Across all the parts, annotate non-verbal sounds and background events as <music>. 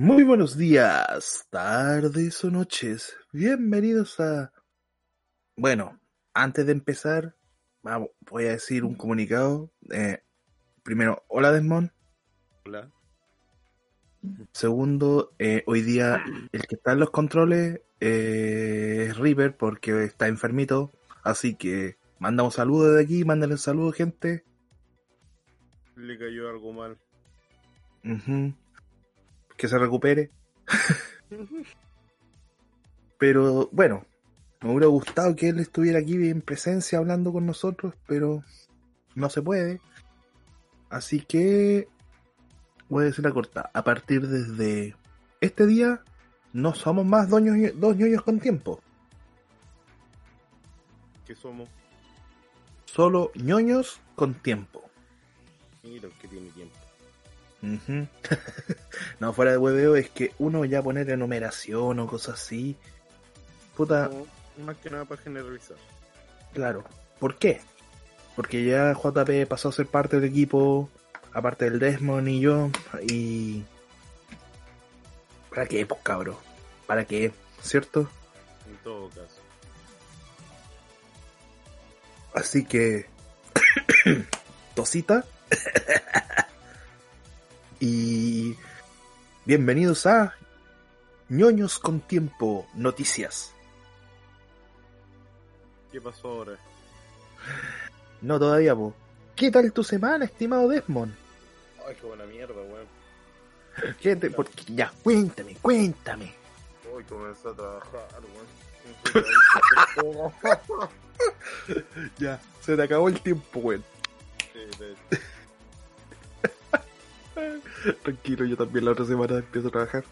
Muy buenos días, tardes o noches. Bienvenidos a... Bueno, antes de empezar, vamos, voy a decir un comunicado. Eh, primero, hola Desmond. Hola. Segundo, eh, hoy día el que está en los controles eh, es River porque está enfermito. Así que mandamos saludos de aquí, mándenle saludos gente. Le cayó algo mal. Ujú. Que se recupere. pero bueno, me hubiera gustado que él estuviera aquí en presencia hablando con nosotros, pero no se puede. Así que voy a decir la corta. A partir desde este día, no somos más dos ñoños, dos ñoños con tiempo. ¿Qué somos? Solo ñoños con tiempo. Mira que tiene tiempo. <laughs> No, fuera de hueveo es que uno ya poner enumeración o cosas así. Puta, Como Más que nada para generalizar. claro. ¿Por qué? Porque ya JP pasó a ser parte del equipo, aparte del Desmond y yo, y... ¿Para qué, pues cabro? ¿Para qué? ¿Cierto? En todo caso. Así que... <coughs> Tosita. Y... Bienvenidos a... ñoños con tiempo, noticias. ¿Qué pasó ahora? No todavía, po. ¿Qué tal tu semana, estimado Desmond? Ay, qué buena mierda, weón. ¿Qué te- Ya, cuéntame, cuéntame. Hoy comenzó a trabajar, weón. <laughs> Ya, se te acabó el tiempo, weón. Sí, de- <laughs> Tranquilo, yo también la otra semana empiezo a trabajar.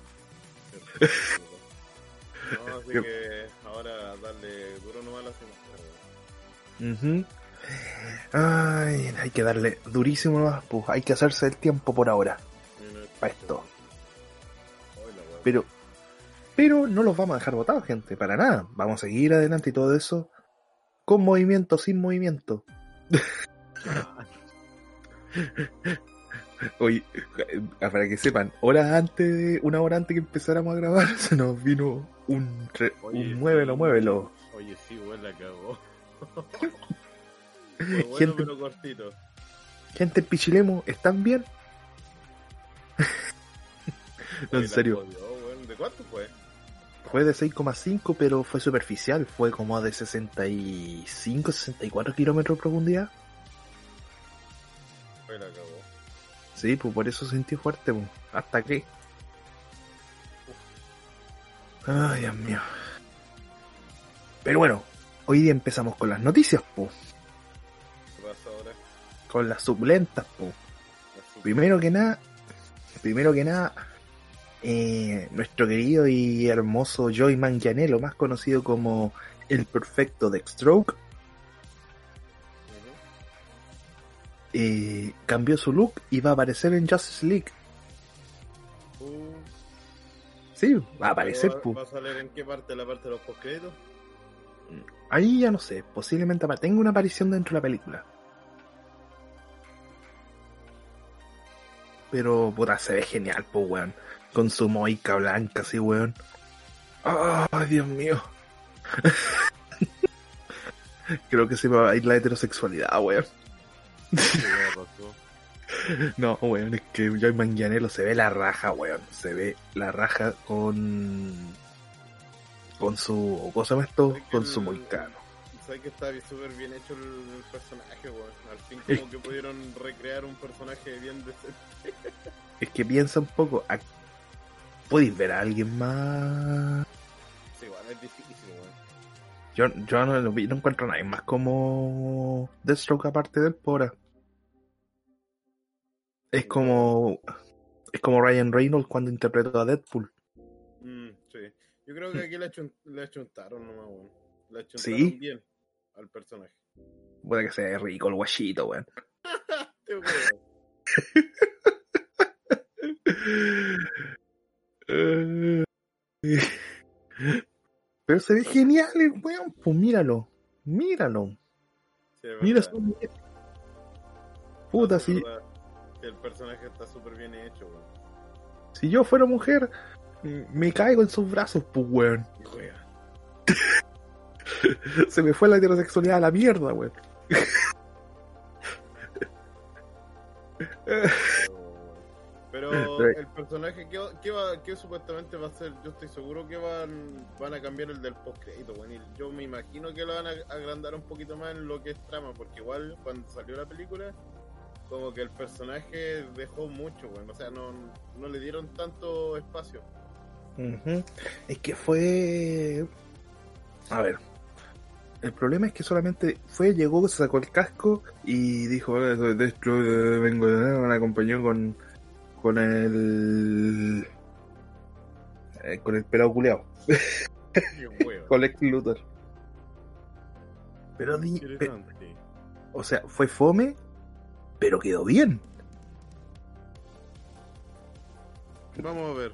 No, así que ahora darle duro nomás a la semana. Ay, hay que darle durísimo nomás, pues. Hay que hacerse el tiempo por ahora, para esto. Pero, pero no los vamos a dejar botados, gente, para nada. Vamos a seguir adelante y todo eso. Con movimiento, sin movimiento. <laughs> Oye, eh, para que sepan, horas antes de, una hora antes que empezáramos a grabar, <laughs> se nos vino un, re- un muévelo, muévelo. Oye, sí, weón, la cagó. <laughs> Fue bueno, Gente- pero cortito. Gente en Pichilemo, ¿están bien? <laughs> no, Oye, en serio. jodió. ¿De cuánto fue? Fue de 6,5, pero fue superficial. Fue como de 65, 64 kilómetros de profundidad. Fue la cagó. Sí, pues por eso sentí fuerte, pues. ¿Hasta qué? Ay, Dios mío. Pero bueno, hoy día empezamos con las noticias, pues. ¿Qué pasa ahora? Con las suculentas, pues. Primero que nada, primero que nada, eh, nuestro querido y hermoso Joey Manganiello, más conocido como el perfecto Deathstroke, eh, cambió su look y va a aparecer en Justice League. Uh, Sí, va a aparecer, ¿Va, va a salir en qué parte? ¿La parte de los? Ahí ya no sé, posiblemente tenga una aparición dentro de la película. Pero, puta, se ve genial, pues, weón. Con su moica blanca, así, weón. ¡Ay, Dios mío! <laughs> Creo que se me va a ir la heterosexualidad, weón. <laughs> No, weón, es que Joy Manganiello se ve la raja, weón. Se ve la raja con. con su. ¿Cómo se llama esto? Es Con su moicano. Sabes que está súper bien hecho el, el personaje, weón. Al fin Es- como que pudieron recrear un personaje bien decente. <laughs> Es que piensa un poco. a- ¿Podéis ver a alguien más? Sí, igual es difícil, weón. Yo, yo no, no encuentro a nadie más como Deathstroke aparte del Pora. Es como. Es como Ryan Reynolds cuando interpretó a Deadpool. Mm, sí. Yo creo que aquí le, achun- le achuntaron nomás, weón. Le achuntaron ¿Sí? bien al personaje. Puede que sea rico el guachito, weón. <laughs> <laughs> Pero se ve genial el weón, pues míralo. Míralo. Sí, Mira su... Puta, sí. El personaje está súper bien hecho, weón. Si yo fuera mujer, me caigo en sus brazos, pues, weón. <laughs> Se me fue la heterosexualidad a la mierda, weón. <laughs> Pero el personaje que, va, que supuestamente va a ser, yo estoy seguro que van, van a cambiar el del postcrédito, bueno, yo me imagino que lo van a agrandar un poquito más en lo que es trama, porque igual cuando salió la película, como que el personaje dejó mucho, bueno, o sea, no, no le dieron tanto espacio. Es que fue... A ver, el problema es que solamente fue, llegó, se sacó el casco y dijo, de hecho vengo, me acompañó con con el. Eh, con el pelado culeado. <laughs> con el Luthor. Pero di, O sea, fue fome, pero quedó bien. Vamos a ver.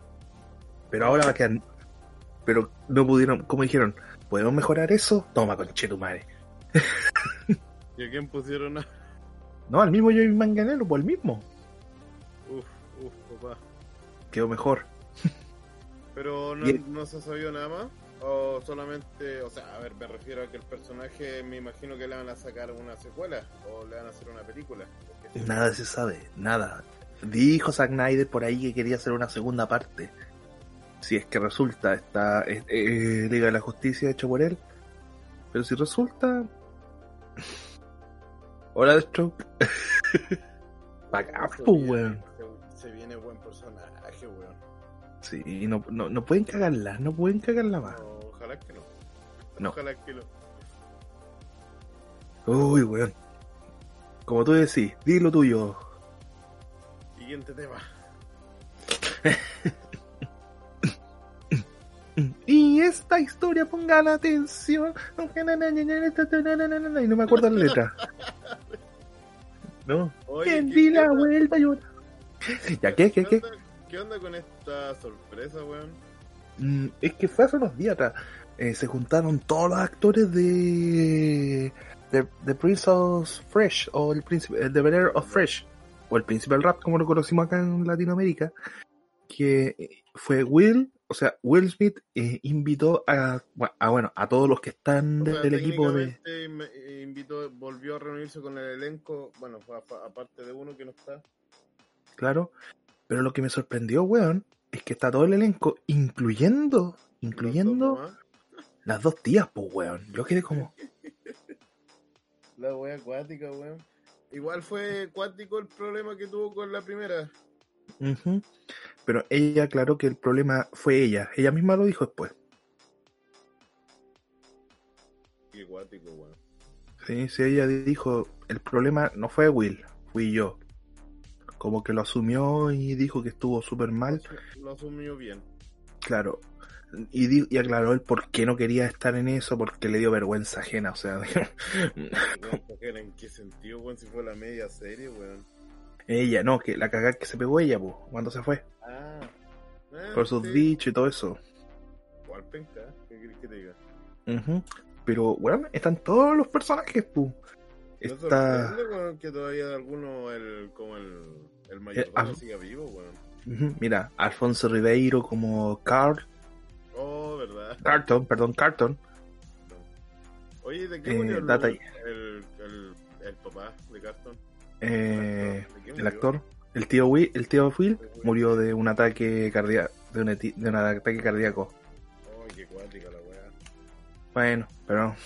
Pero ahora va a quedar. Pero no pudieron, como dijeron, ¿podemos mejorar eso? Toma, tu madre. <laughs> ¿Y a quién pusieron a.? <laughs> No, al mismo yo Manganelo, pues el mismo. Uf, Quedó mejor. Pero no, <laughs> no se ha sabido nada más. O solamente, o sea, a ver, me refiero a que el personaje, me imagino que le van a sacar una secuela o le van a hacer una película. Nada se sabe, nada. Dijo Zack Snyder por ahí que quería hacer una segunda parte. Si es que resulta, está eh, eh, Liga de la Justicia hecho por él. Pero si resulta. <laughs> Hola, Stroke. <laughs> weón se viene buen personaje, weón. Sí, no, no, no pueden cagarla, no pueden cagarla más. Ojalá que no. no. Ojalá que no. Uy, weón. Como tú decís, di lo tuyo. Siguiente tema. y esta historia, pongan atención. Y no me acuerdo la letra. ¿No? Oye, di la vuelta y ¿Ya qué? ¿Qué, qué? ¿Qué onda con esta sorpresa, weón? Mm, es que fue hace unos días atrás. Eh, se juntaron todos los actores de, de, Prince of Fresh o el príncipe de Bear of Fresh o el príncipe del rap como lo conocimos acá en Latinoamérica que fue Will o sea Will Smith eh, invitó a, bueno a todos los que están del equipo de invitó volvió a reunirse con el elenco bueno aparte de uno que no está claro. Pero lo que me sorprendió, weón, es que está todo el elenco, incluyendo, incluyendo las dos tías, pues, weón. Yo quedé como... <laughs> La wea acuática, weón. Igual fue acuático el problema que tuvo con la primera. Pero ella aclaró que el problema fue ella. Ella misma lo dijo después. Qué acuático, weón. Sí, sí, ella dijo, el problema no fue Will, fui yo como que lo asumió y dijo que estuvo súper mal. Lo asumió bien. Claro. Y, y, aclaró el por qué no quería estar en eso, porque le dio vergüenza ajena, o sea. ¿En qué sentido, weón? Si fue la media serie, weón. Ella, no, que la cagada que se pegó ella, pues, cuando se fue. Ah. por sus dichos y todo eso. ¿Cuál penca? ¿Qué quieres que te diga? Pero, weón, están todos los personajes, pues. Está... que todavía alguno, el, como el, el mayordomo siga vivo, weón. Mira, Alfonso Ribeiro como Carl. Verdad. Carton, perdón, Carton. Oye, ¿de qué murió eh, el, el, el, papá de Carton? Eh, el actor, el tío Will, el tío Will murió de un ataque cardíaco, de un, de un ataque cardíaco. Oh, qué cuática la weá. Bueno, pero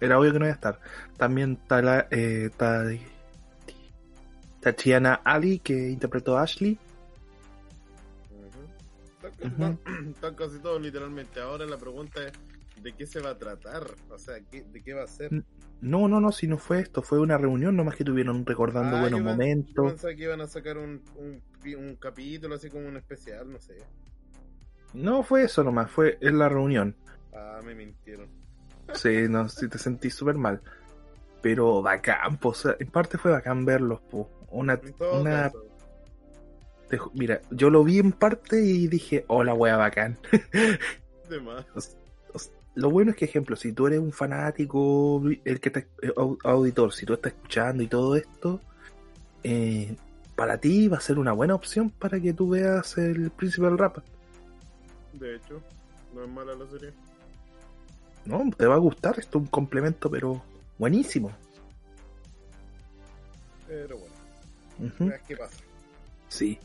era obvio que no iba a estar. También está la eh, Tatiana Ali, que interpretó a Ashley. <laughs> Están casi todos literalmente. Ahora la pregunta es, ¿de qué se va a tratar? O sea, ¿de qué va a ser? No, no, no, si no fue esto, fue una reunión nomás que tuvieron recordando ah, buenos momentos. Pensaba que iban a sacar un, un, capítulo así como un especial, no sé. No fue eso nomás, fue en la reunión. Ah, me mintieron. Sí, no, <laughs> sí te sentí súper mal. Pero bacán, pues, en parte fue bacán verlos, pues. Una, una... mira, yo lo vi en parte y dije, hola, wea bacán. <laughs> De más. Lo bueno es que, ejemplo, si tú eres un fanático, el que te, eh, auditor, si tú estás escuchando y todo esto, eh, para ti va a ser una buena opción para que tú veas el príncipe del rap. De hecho, no es mala la serie. No, te va a gustar, esto es un complemento, pero buenísimo. Pero bueno, veas qué pasa. Sí.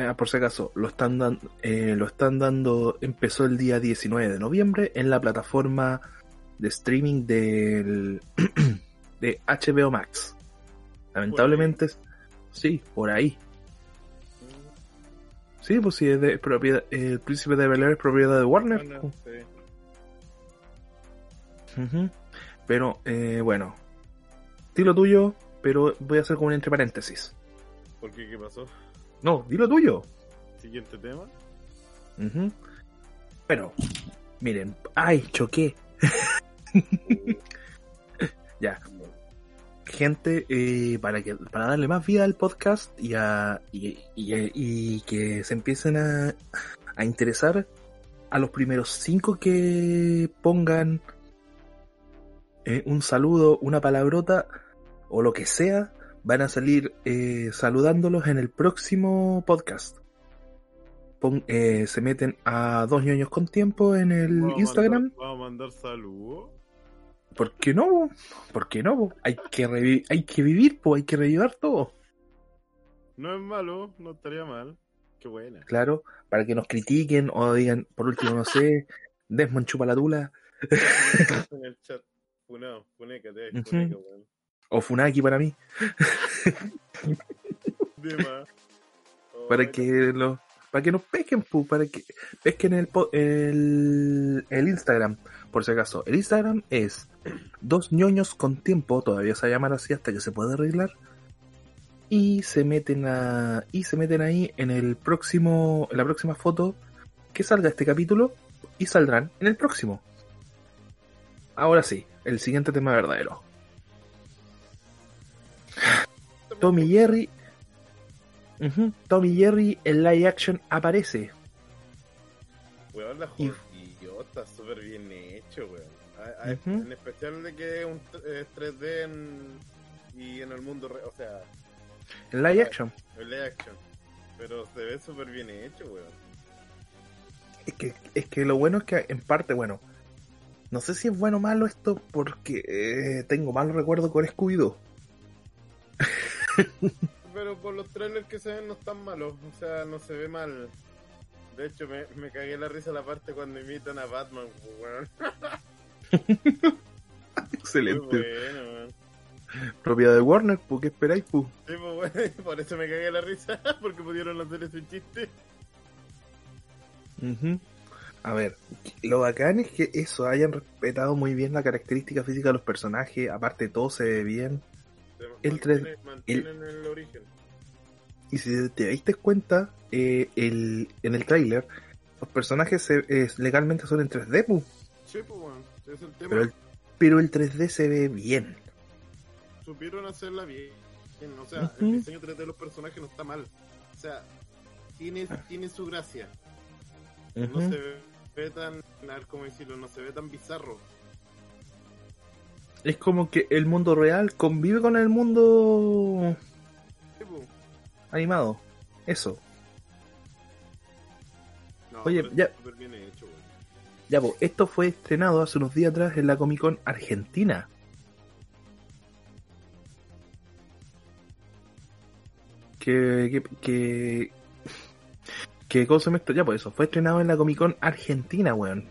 Eh, por si acaso, lo están, dan- eh, lo están dando, empezó el día 19 de noviembre en la plataforma de streaming del, <clears throat> de HBO Max. Lamentablemente, sí, por ahí. Sí, pues sí, es de propiedad, el príncipe de Bel Air es propiedad de Warner. Bueno, sí. Pero, eh, bueno, dilo tuyo, pero voy a hacer como un entre paréntesis. ¿Por qué? ¿Qué pasó? No, dilo tuyo. Siguiente tema. Ujú. Bueno, miren, ay, choqué. <laughs> Ya. Gente, eh, para que para darle más vida al podcast y, a, y, y- y que se empiecen a, a interesar a los primeros cinco que pongan eh, un saludo, una palabrota o lo que sea, van a salir eh, saludándolos en el próximo podcast. Pon- eh, se meten a dos ñoños con tiempo en el Vamos a Instagram. mandar- Vamos a mandar saludos. ¿Por qué no? ¿Por qué no? Hay que, hay que vivir, pues hay que revivir todo. No es malo, no estaría mal. Qué buena. Claro, para que nos critiquen o digan, por último, no sé, Desmond chupa la tula <laughs> en el chat. Funao, funécate, Ujú. funeca, weón. O Funaki para mí, para que lo, para que nos pesquen, para que pesquen el, el, el Instagram, por si acaso. El Instagram es dos ñoños con tiempo, todavía se va a llamar así hasta que se pueda arreglar. Y se meten a, y se meten ahí en el próximo, en la próxima foto que salga este capítulo y saldrán en el próximo. Ahora sí, el siguiente tema verdadero. Tommy Jerry. Ujú, Tommy Jerry en live action aparece. Weón, la Y- está súper bien hecho, weón. A- a- Ujú. En especial de que es un t- eh, 3D en, y en el mundo, re- o sea, En live action. el live action. Pero se ve súper bien hecho, weón. Es que, es que lo bueno es que en parte, bueno, no sé si es bueno o malo esto porque eh, tengo mal recuerdo con Scooby-Doo. <laughs> <laughs> Pero por los trailers que se ven no están malos, o sea, no se ve mal. De hecho, me, me cagué la risa la parte cuando imitan a Batman, weón. <laughs> Excelente. bueno. Propiedad de Warner, ¿por qué esperáis? pu? Sí, pues, <laughs> por eso me cagué la risa, porque pudieron hacer ese chiste. Ujú. A ver, lo bacán es que eso, hayan respetado muy bien la característica física de los personajes, aparte todo se ve bien. El mantiene- 3D mantienen el origen. Y si te diste cuenta, eh, el, en el tráiler, los personajes se- eh, legalmente son en 3D, pu, Sí, pues, ese es el tema. pero el, pero el 3D se ve bien. supieron hacerla bien. O sea, Ujú. el diseño 3D de los personajes no está mal. O sea, tiene, tiene su gracia. No Ujú. se ve, ve tan, cómo decirlo, no se ve tan bizarro. Es como que el mundo real convive con el mundo animado. Eso. No, Oye, ya- bien hecho. Ya, pues, esto fue estrenado hace unos días atrás en la Comic Con Argentina. Que, que, que, que cosa me? Ya, pues eso, fue estrenado en la Comic Con Argentina, weón.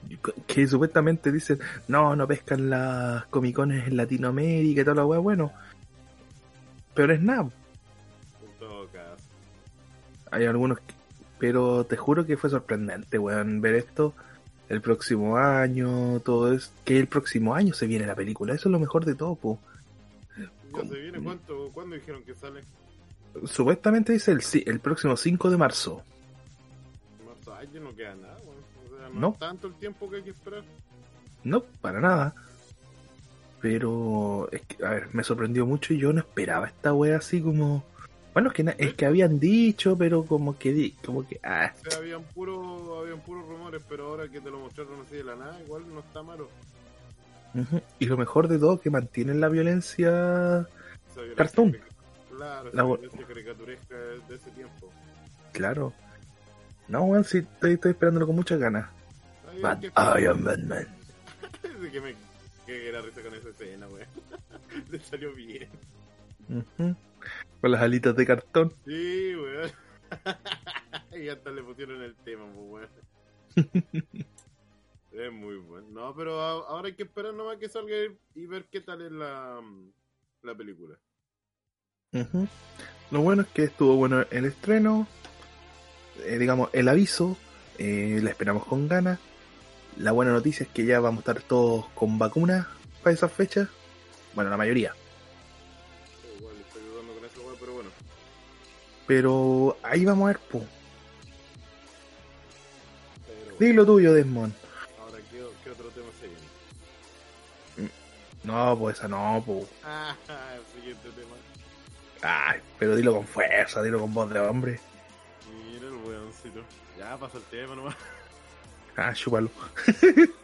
Que supuestamente dicen, no, no pescan las Comic Cones en Latinoamérica y toda la weá, bueno. Pero es nada. Hay algunos, que- pero te juro que fue sorprendente, weón, ver esto el próximo año, todo es que el próximo año se viene la película, eso es lo mejor de todo, po. Ya se viene, ¿cuánto? ¿Cuándo dijeron que sale? Supuestamente dice el, el próximo 5 de marzo. Ay, no queda nada, weón. O sea, no, No. es tanto el tiempo que hay que esperar. No, para nada. Pero, es que, a ver, me sorprendió mucho y yo no esperaba esta wea así como... Bueno, es que, es que habían dicho, pero como que, como que, ah, O sea, habían puro, habían puros rumores, pero ahora que te lo mostraron así de la nada, igual no está malo. y lo mejor de todo, que mantienen la violencia Esa violencia Cartoon. Claro, La la bo- caricaturesca de ese tiempo. Claro. No, weón, sí, estoy, estoy esperándolo con muchas ganas. Ay, But que- I am Batman. Que me que era risa con esa escena, weón. <laughs> Le salió bien. Ujú. Con las alitas de cartón. Sí, weón. <laughs> y hasta le pusieron el tema, pues, weón. <laughs> es muy bueno. No, pero ahora hay que esperar nomás que salga y- ver qué tal es la, la película. Ujú. Lo bueno es que estuvo bueno el estreno, eh, digamos, el aviso, eh, la esperamos con ganas. La buena noticia es que ya vamos a estar todos con vacunas para esas fechas. Bueno, la mayoría. Igual estoy dudando con eso, pero bueno. Pero ahí vamos a ver, po. Pero. Dilo tuyo, Desmond. Ahora, ¿qué, qué otro tema se viene? No, pues esa no, po. Ah, <laughs> el siguiente tema. Ay, pero dilo con fuerza, dilo con voz de hombre. El weoncito. Ya pasa el tema nomás. <laughs> Ah, chúpalo. <laughs>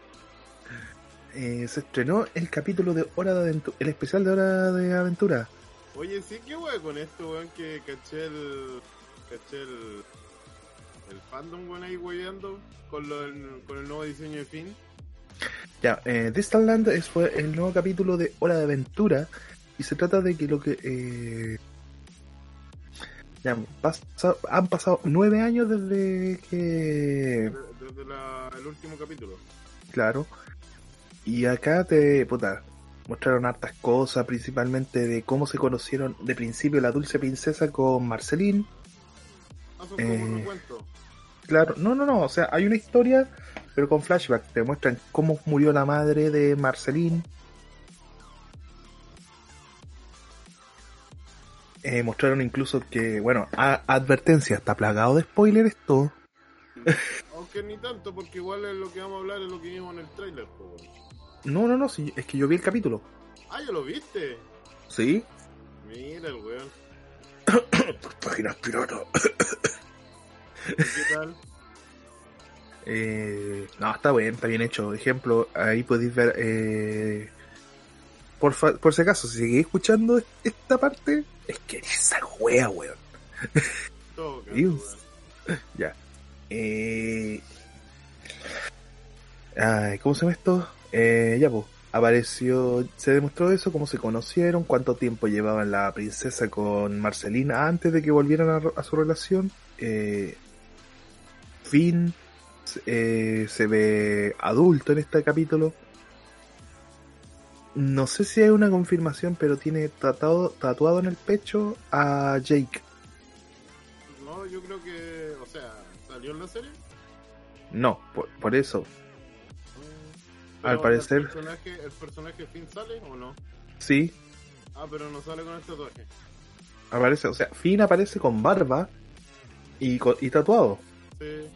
Eh, se estrenó el capítulo de Hora de Aventura, el especial de Hora de Aventura. Oye, sí, qué weón con esto, weón, que caché el. caché el. el fandom, weón, ahí weyando con, lo, del- con el nuevo diseño de Finn. Ya, eh, Distant Land es, fue el nuevo capítulo de Hora de Aventura y se trata de que lo que... eh, ya, pasa- han pasado nueve años desde que... de- Desde la- el último capítulo. Claro. Y acá te... Puta, mostraron hartas cosas, principalmente de cómo se conocieron de principio la dulce princesa con Marceline. Ah, un Eh, recuento. Claro, no, no, no, o sea, hay una historia, pero con flashback. Te muestran cómo murió la madre de Marceline. Eh, mostraron incluso que, bueno, a- advertencia, está plagado de spoiler esto. <laughs> Aunque ni tanto, porque igual es lo que vamos a hablar, es lo que vimos en el trailer. No, no, no, sí, es que yo vi el capítulo. Ah, ya lo viste. ¿Sí? Mira el weón. <coughs> Páginas pirata. ¿Y ¿Qué tal? <coughs> Eh, no, está bien, está bien hecho. Ejemplo, ahí podéis ver. Eh, por, fa- por si acaso, si seguís escuchando esta parte, es que esa wea, weón. Todo, caso. Ya. Eh, ay, ¿Cómo se llama esto? Eh, ya, pues. Apareció, se demostró eso, cómo se conocieron, cuánto tiempo llevaban la princesa con Marcelina antes de que volvieran a, a su relación. Eh, Finn eh, se ve adulto en este capítulo. No sé si hay una confirmación, pero tiene tatuado, tatuado en el pecho a Jake. No, yo creo que. O sea, ¿salió en la serie? No, por, por eso. Al Pero parecer- ¿El personaje, ¿El personaje Finn sale o no? Sí, Ah, pero no sale con el tatuaje. aparece, o sea, Finn aparece con barba y, y tatuado. Sí.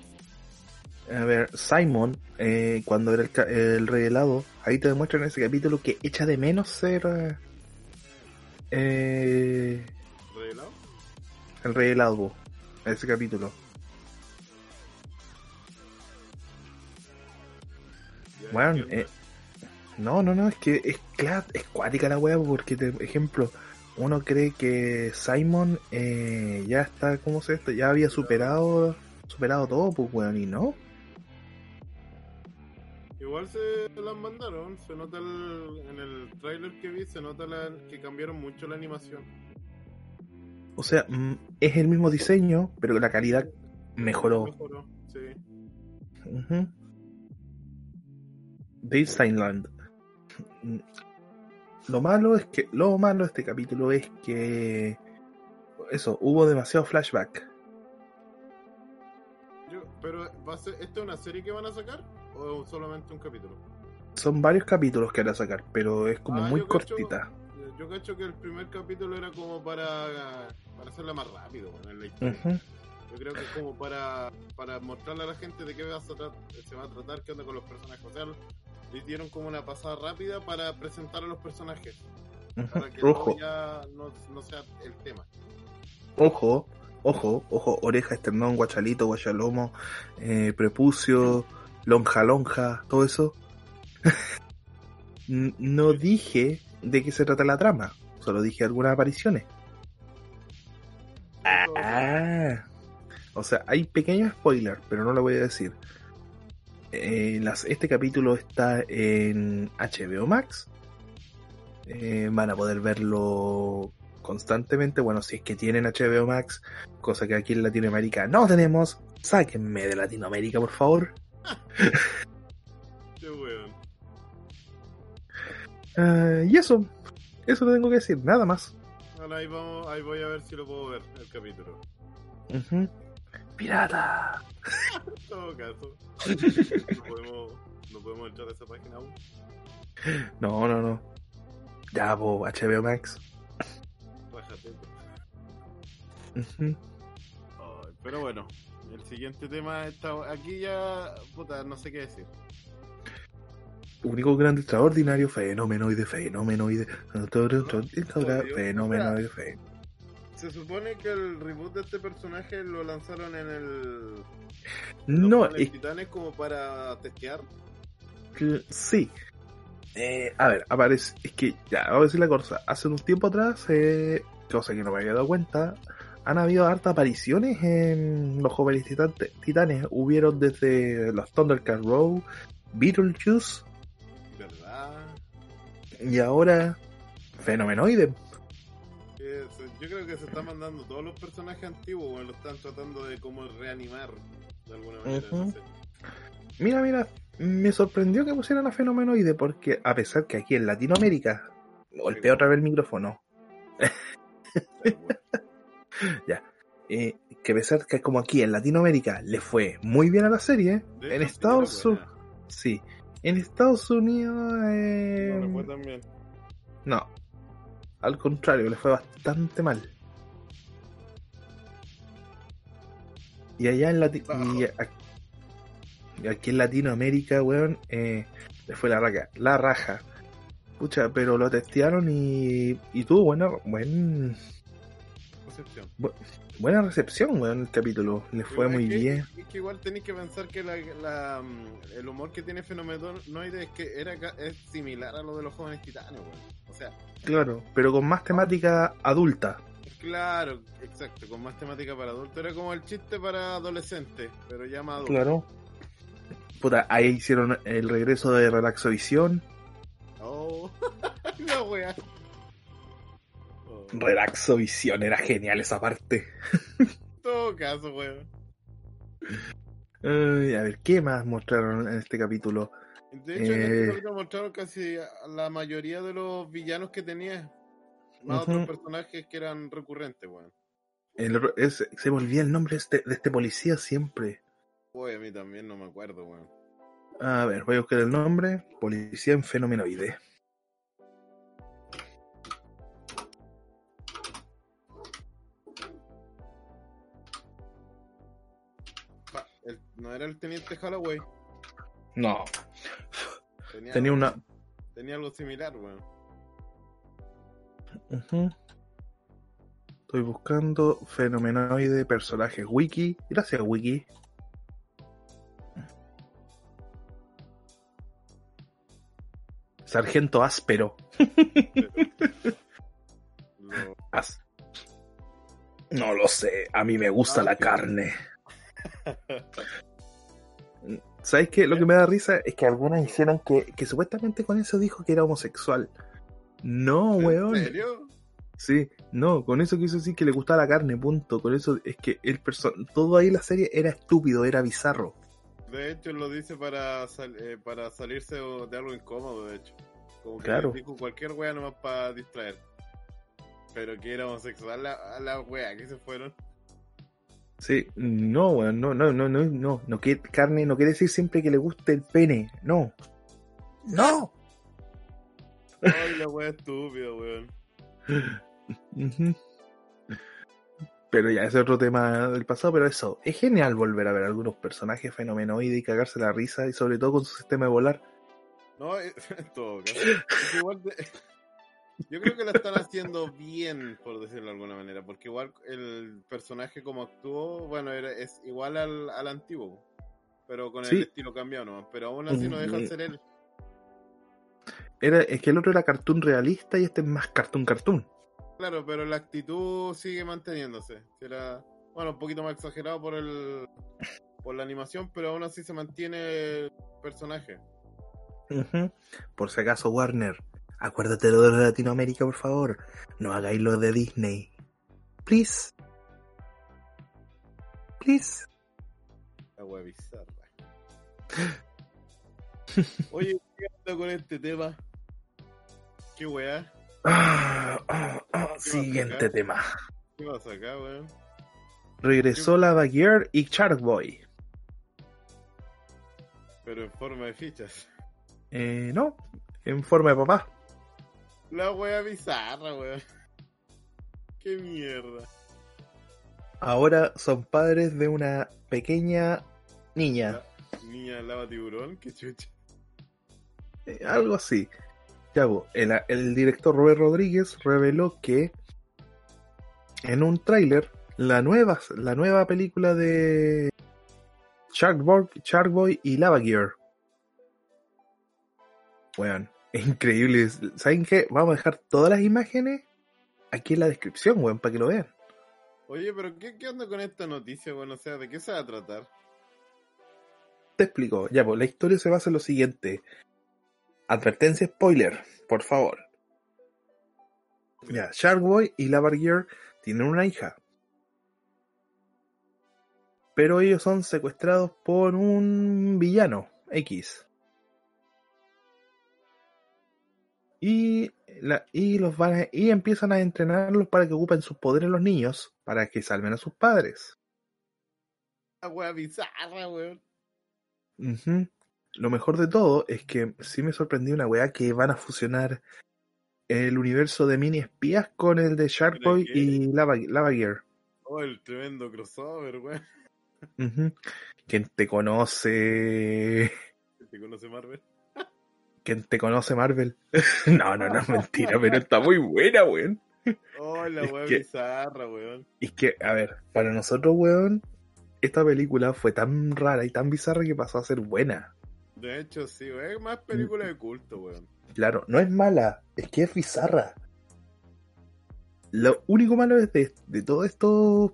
A ver, Simon, eh, cuando era el, el rey helado, ahí te demuestran en ese capítulo que echa de menos ser eh, ¿Revelado? el rey helado, ese capítulo. Bueno, eh, no, no, no, es que es, es cuática la wea, porque, por ejemplo, uno cree que Simon eh, ya está, ¿cómo se esto? Ya había superado superado todo, pues weón, y no. Igual se las mandaron, se nota el- en el trailer que vi, se nota la- que cambiaron mucho la animación. O sea, mm, es el mismo diseño, pero la calidad mejoró. Mejoró, sí. Ujú. Disneyland. Mm. Lo malo es que lo malo de este capítulo es que eso, hubo demasiado flashback. Yo, pero, ¿va a ser, ¿esto es una serie que van a sacar? ¿O solamente un capítulo? Son varios capítulos que van a sacar, pero es como Ah, muy yo cortita. Yo, yo cacho que el primer capítulo era como para, para hacerla más rápido en la historia. Yo creo que es como para, para mostrarle a la gente de qué va a se va a tratar, qué onda con los personajes. O sea, le dieron como una pasada rápida para presentar a los personajes. Para que Ojo, ya no, no sea el tema. ojo, ojo, ojo, oreja, esternón, guachalito, guachalomo, eh, prepucio, lonja, lonja, todo eso. <laughs> No dije de qué se trata la trama, solo dije algunas apariciones. Ah, o sea, hay pequeños spoilers, pero no lo voy a decir. Eh, este capítulo está en HBO Max. Eh, van a poder verlo constantemente. Bueno, si es que tienen HBO Max, cosa que aquí en Latinoamérica no tenemos, sáquenme de Latinoamérica, por favor. <laughs> Qué weón. Ah, y eso, eso lo tengo que decir, nada más. Ahora ahí, vamos, ahí voy a ver si lo puedo ver, el capítulo. Ujú. Pirata. En <laughs> todo caso. <laughs> No podemos, no podemos entrar a esa página aún. No, no, no. Ya, po, HBO Max. Bájate. Ujú. Ay, pero bueno, el siguiente tema está aquí ya, puta, no sé qué decir. Único grande extraordinario, fenomenoide, fenomenoide, fenomenoide, fe. Se supone que el reboot de este personaje lo lanzaron en el. No, los es Titanes como para testear. sí. Eh, a ver, aparece. Es que ya, voy a decir la cosa. Hace un tiempo atrás, eh, cosa que no me había dado cuenta, han habido hartas apariciones en los jóvenes titan- titanes. Hubieron desde los Thundercat Row, Beetlejuice ¿Verdad? y ahora Fenomenoide. Yo creo que se están mandando todos los personajes antiguos, weón, lo están tratando de como reanimar de alguna manera. Ujú. no sé. Mira, mira, me sorprendió que pusieran a Fenomenoide porque a pesar que aquí en Latinoamérica, golpea otra vez el micrófono, <laughs> Bueno, eh, que pesar que como aquí en Latinoamérica le fue muy bien a la serie, de en Estados Unidos, sí, en Estados Unidos, eh, No, le fue tan bien. no, al contrario, le fue bastante mal. Y allá en Lati- y, aquí en Latinoamérica, weón, eh, le fue la raja, la raja. Pucha, pero lo testearon y, y tuvo buena, buen, Buena recepción, weón, el capítulo. Le fue Igual muy que- bien. Es que igual tenéis que pensar que la, la, mm, el humor que tiene Fenomenoide es que era, es similar a lo de los jóvenes titanes, weón. O sea, Claro, pero con más temática adulta. claro, exacto, con más temática para adultos. Era como el chiste para adolescentes, pero ya más adulto. Claro. Puta, ahí hicieron el regreso de Relaxovisión. Oh, <laughs> la wea. En Relaxovisión, era genial esa parte. todo caso, weón. Ay, a ver, ¿qué más mostraron en este capítulo? De hecho, en este Eh. capítulo mostraron casi la mayoría de los villanos que tenía. Más otros personajes que eran recurrentes, weón. Se me olvida el nombre de este, de este policía siempre. Uy, a mí también no me acuerdo, weón. A ver, voy a buscar el nombre. Policía en fenomenoide. No era el teniente Holloway. No, Tenía, tenía algo, una. tenía algo similar, weón. Ujú. Estoy buscando fenomenoide personajes wiki. Gracias, wiki. Sargento áspero. <laughs> As- No lo sé, a mí me gusta Ah, la carne. <laughs> ¿Sabes qué? Lo que me da risa es que algunos hicieron que, que supuestamente con eso dijo que era homosexual. No, weón. ¿En serio? Sí, no, con eso quiso decir que le gustaba la carne, punto. Con eso es que el perso todo ahí la serie era estúpido, era bizarro. De hecho, lo dice para, sal- eh, para salirse de algo incómodo, de hecho. Como que Claro. dijo cualquier wea nomás para distraer. Pero que era homosexual la, a la wea que se fueron. Sí, no, weón, no, no, no, no, no, no, que carne no quiere decir siempre que le guste el pene, no. No. Ay, la wea estúpida, weón. Pero ya, ese es otro tema del pasado, pero eso, es genial volver a ver algunos personajes fenomenoides y cagarse la risa, y sobre todo con su sistema de volar. No, eh, <laughs> en todo caso. Es igual de- Yo creo que lo están haciendo bien, por decirlo de alguna manera, porque igual el personaje como actuó, bueno, era, es igual al, al antiguo, pero con el Sí. estilo cambiado nomás, pero aún así no deja de ser él. Era, es que el otro era cartoon realista y este es más cartoon cartoon. Claro, pero la actitud sigue manteniéndose. Será, bueno, un poquito más exagerado por el por la animación, pero aún así se mantiene el personaje. Por si acaso, Warner, acuérdate lo de Latinoamérica, por favor. No hagáis lo de Disney. Please. Please. La wea bizarra. Oye, ¿qué con este tema? ¿Qué weá? Ah, ah, ah, ¿Qué Siguiente tema. ¿Qué pasa acá, weón? Regresó la Gear y Shark Boy. Pero en forma de fichas. Eh, no, en forma de papá. La wea bizarra, weón. Qué mierda. Ahora son padres de una pequeña niña. Niña lava tiburón, qué chucha. Eh, algo así. Ya, po, el, el director Robert Rodríguez reveló que en un tráiler la nueva, la nueva película de Shark Boy, Shark Boy y Lava Gear. Weón, es increíble. ¿Saben qué? Vamos a dejar todas las imágenes aquí en la descripción, weón, para que lo vean. Oye, pero ¿qué, qué onda con esta noticia, weón? O sea, ¿de qué se va a tratar? Te explico. Ya, pues la historia se basa en lo siguiente. Advertencia spoiler, por favor. Ya, Shark Boy y Lava Gear tienen una hija. Pero ellos son secuestrados por un villano, X. Y, la, y los van a- y empiezan a entrenarlos para que ocupen sus poderes los niños, para que salven a sus padres. La wea bizarra, weón. Ujú. Lo mejor de todo es que sí me sorprendió una weá que van a fusionar el universo de mini espías con el de Shark ¿Pero Boy qué? y Lava, Lava Gear. Oh, el tremendo crossover, weón. Ujú. Quien te conoce. ¿Te conoce Marvel? Quien te conoce Marvel. <laughs> no, no, no, mentira, pero está muy buena, weón. Oh, la Es wea que- bizarra, weón. Y es que, a ver, para nosotros, weón, esta película fue tan rara y tan bizarra que pasó a ser buena. De hecho, sí, weón. Es más película de culto, weón. Claro, no es mala, es que es bizarra. Lo único malo es de, de todo esto,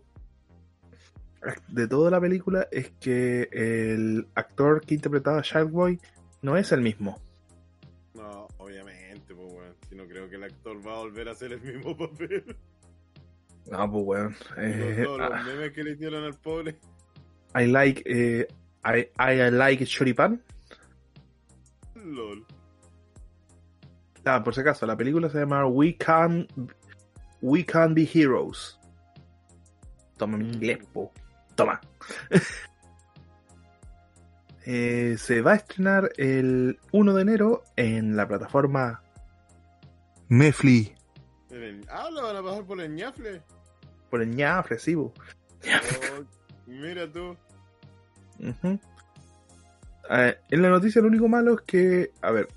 de toda la película, es que el actor que interpretaba a Shark Boy no es el mismo. Creo que el actor va a volver a hacer el mismo <laughs> papel. No, pues weón. eh, todos ah, los memes que le hicieron al pobre. I like, eh, I, I like Choripan. LOL. Ah, por si acaso, la película se llama We Can, We Can Be Heroes. Toma mi inglés, po. Toma. <laughs> Eh, se va a estrenar el 1 de enero en la plataforma Miren, Ah, la van a pasar por el ñafle. Por el ñafre, sí, po. Oh, mira tú. Ujú. Eh, en la noticia lo único malo es que, a ver,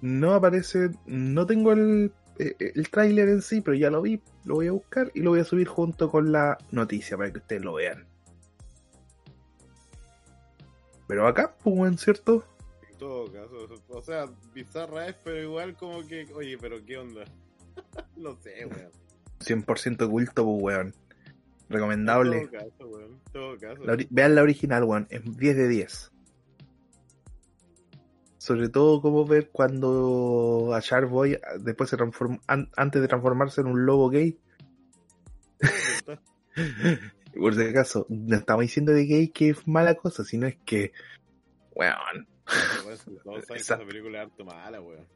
no aparece, no tengo el, eh, el tráiler en sí, pero ya lo vi, lo voy a buscar y lo voy a subir junto con la noticia para que ustedes lo vean. Pero acá, pues, ¿cierto? Todo caso. O sea, bizarra es, pero igual como que. Oye, pero ¿qué onda? <laughs> no sé, weón. 100% culto, pues, weón. Recomendable. En todo caso, weón. Todo caso. La vean la original, weón, es 10 de 10. Sobre todo como ver cuando a Shark Boy ah, después se transforma, an- antes de transformarse en un lobo gay. <laughs> Por si acaso, no estamos diciendo de gay que es mala cosa, sino es que, weón, <laughs> Esa película es harto mala, weón.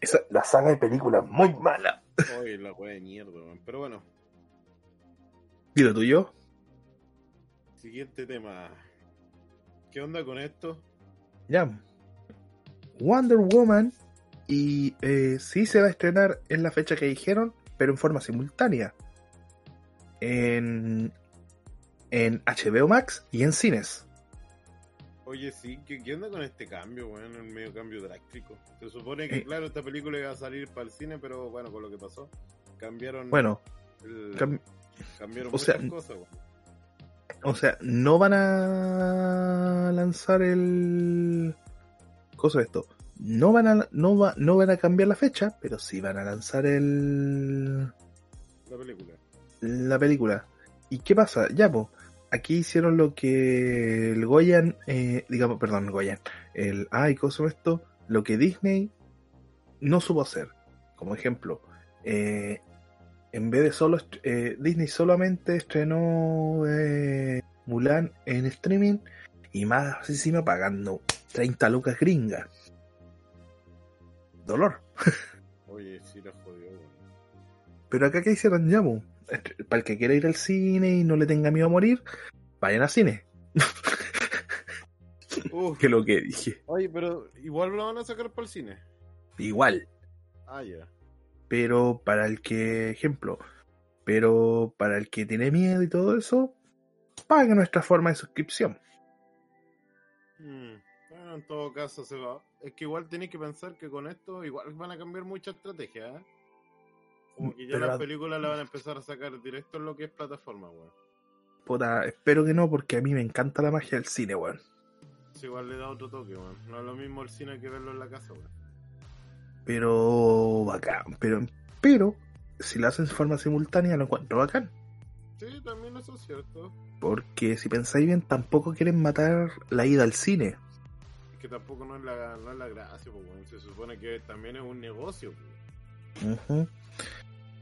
esa, la saga de películas muy mala. Oye, la weá de mierda, weón. Pero bueno, Dilo tuyo. siguiente tema. ¿Qué onda con esto? Ya. Wonder Woman. Y eh, sí se va a estrenar en la fecha que dijeron, pero en forma simultánea. En, en HBO Max y en cines. Oye, sí, ¿qué, qué onda con este cambio, weón? El medio cambio drástico. Se supone que, Eh. claro, esta película iba a salir para el cine, pero bueno, con lo que pasó, cambiaron. Bueno, el- cam- cambiaron o sea, muchas cosas, weón. o sea, no van a lanzar el. Cosa de esto. No van a no va, no van a cambiar la fecha, pero sí van a lanzar el película. La película. ¿Y qué pasa? Ya, pues, aquí hicieron lo que el Goyan, eh, digamos, perdón, el Goyan, el, ay, ¿cómo esto? Lo que Disney no supo hacer. Como ejemplo, eh, en vez de solo, eh, Disney solamente estrenó eh, Mulan en streaming y más encima pagando 30 lucas gringas. Dolor. <laughs> Oye, sí la jodió. Pero acá que hicieron ya, po? Para el que quiera ir al cine y no le tenga miedo a morir, vayan al cine. Uf. que lo que dije. Oye, pero igual lo van a sacar para el cine. Igual. Ah, ya. Pero para el que, ejemplo, pero para el que tiene miedo y todo eso, pague nuestra forma de suscripción. Mm, Bueno, en todo caso se va. Es que igual tenéis que pensar que con esto igual van a cambiar mucha estrategia, ¿eh? Como que ya Pero las la- películas la van a empezar a sacar directo en lo que es plataforma, weón. Puta, espero que no, porque a mí me encanta la magia del cine, weón. Eso igual le da otro toque, weón. No es lo mismo el cine que verlo en la casa, weón. Pero bacán, pero, pero si lo hacen de forma simultánea lo encuentro bacán. Sí, también eso es cierto. Porque si pensáis bien, tampoco quieren matar la ida al cine. Es que tampoco no es la, no es la gracia, pues, weón. Se supone que también es un negocio, pues. Ujú.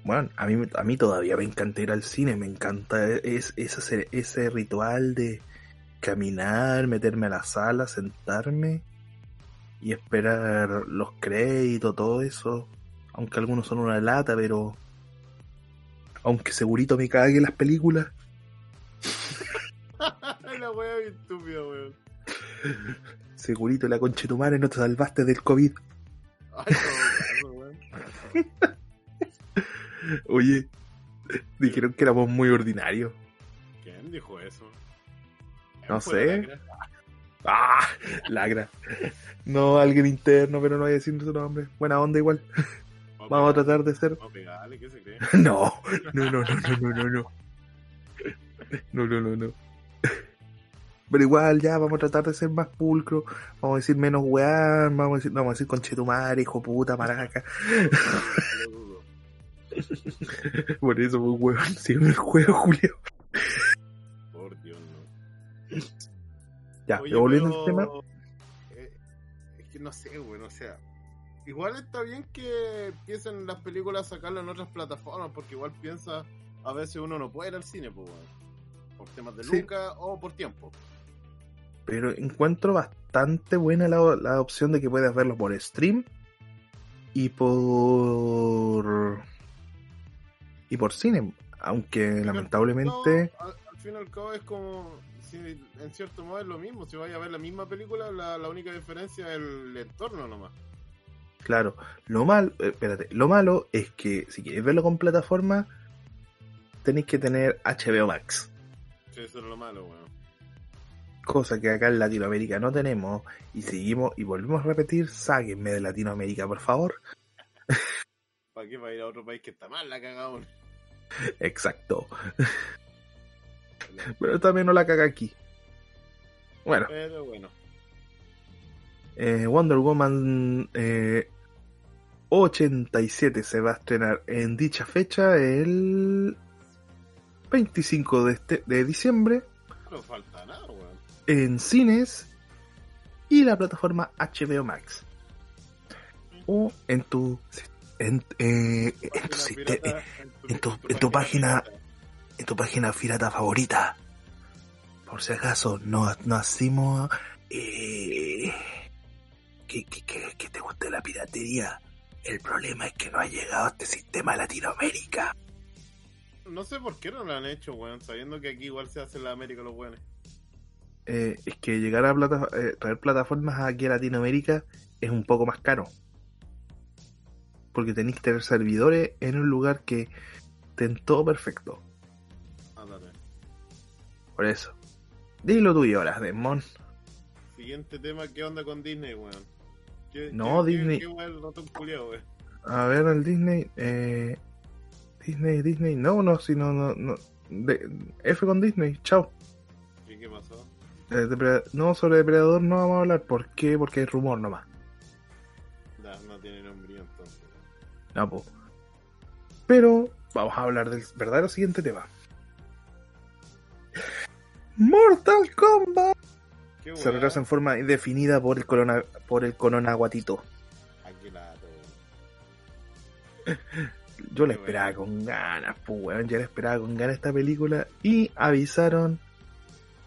Bueno, a mí, a mí todavía me encanta ir al cine, me encanta es, ese, ese ritual de caminar, meterme a la sala, sentarme y esperar los créditos, todo eso. Aunque algunos son una lata, pero aunque segurito me cague las películas, <laughs> la wea bien estúpida, weón. segurito la conchetumare no te salvaste del COVID. Ay, todo caso, weón. <laughs> Oye, dijeron que éramos muy ordinarios. ¿Quién dijo eso? No ¿Quién fue sé. la gra- ¡Ah! Lagra. No, alguien interno, pero no voy a decir su nombre. Buena onda igual. Vamos a tratar de ser. Vamos a pegarle, ¿qué se cree? <laughs> No, no, no, no, no, no, no, no. No, no, no, no. Pero igual ya vamos a tratar de ser más pulcro. Vamos a decir menos weá. Vamos a decir, vamos a decir conchetumare, hijo puta, maraca. <laughs> Por eso, pues, weón, sigue el juego, Julio. Por Dios, no. Ya, Oye, volviendo pero, al tema. eh, es que no sé, güey, o sea. Igual está bien que empiecen las películas a sacarlas en otras plataformas, porque igual piensa, a veces uno no puede ir al cine, pues, weón. Por temas de Sí. lucas o por tiempo. Pero encuentro bastante buena la, la opción de que puedas verlo por stream y por y por cine, aunque lamentablemente al, al fin y al cabo es como, si en cierto modo es lo mismo, si vaya a ver la misma película, la, la única diferencia es el entorno nomás. claro, lo mal, eh, espérate, lo malo es que si quieres verlo con plataforma tenéis que tener HBO Max, Sí, eso es lo malo, weón. cosa que acá en Latinoamérica no tenemos y seguimos y volvemos a repetir, sáquenme de Latinoamérica, por favor. ¿Para qué va a ir a otro país que está mal la cagada? <laughs> Exacto. Pero también no la caga aquí. Bueno, Pero bueno. Eh, Wonder Woman eh, 87 se va a estrenar en dicha fecha el 25 de, este, de diciembre No falta nada, weón. en cines y la plataforma HBO Max o en tu en, eh, en tu, pirata, en tu- en tu página- en tu página pirata favorita por si acaso no, no hacemos eh, que, que, que, que te guste la piratería el problema es que no ha llegado a este sistema a Latinoamérica No sé por qué no lo han hecho, weón, sabiendo que aquí igual se hace en la América los weones. Eh, es que llegar a plata, eh, traer plataformas aquí a Latinoamérica es un poco más caro. Porque tenéis que tener servidores en un lugar que estén todo perfecto. Ándale. Por eso. Dilo tuyo ahora, Demon. Siguiente tema, ¿qué onda con Disney, weón? ¿Qué, No, qué- Disney- Qué, weón culiao, weón? A ver, el Disney. Eh, Disney, Disney. No, no, si no, no. no. De- F con Disney, chao. ¿Y qué pasó? Eh, no, sobre Depredador no vamos a hablar. ¿Por qué? Porque hay rumor nomás. Po. Pero vamos a hablar del verdadero siguiente tema. Mortal Kombat Qué se retrasa en forma indefinida por el corona por el corona guatito. <laughs> Yo la esperaba con ganas, pues weón, ya la esperaba con ganas esta película y avisaron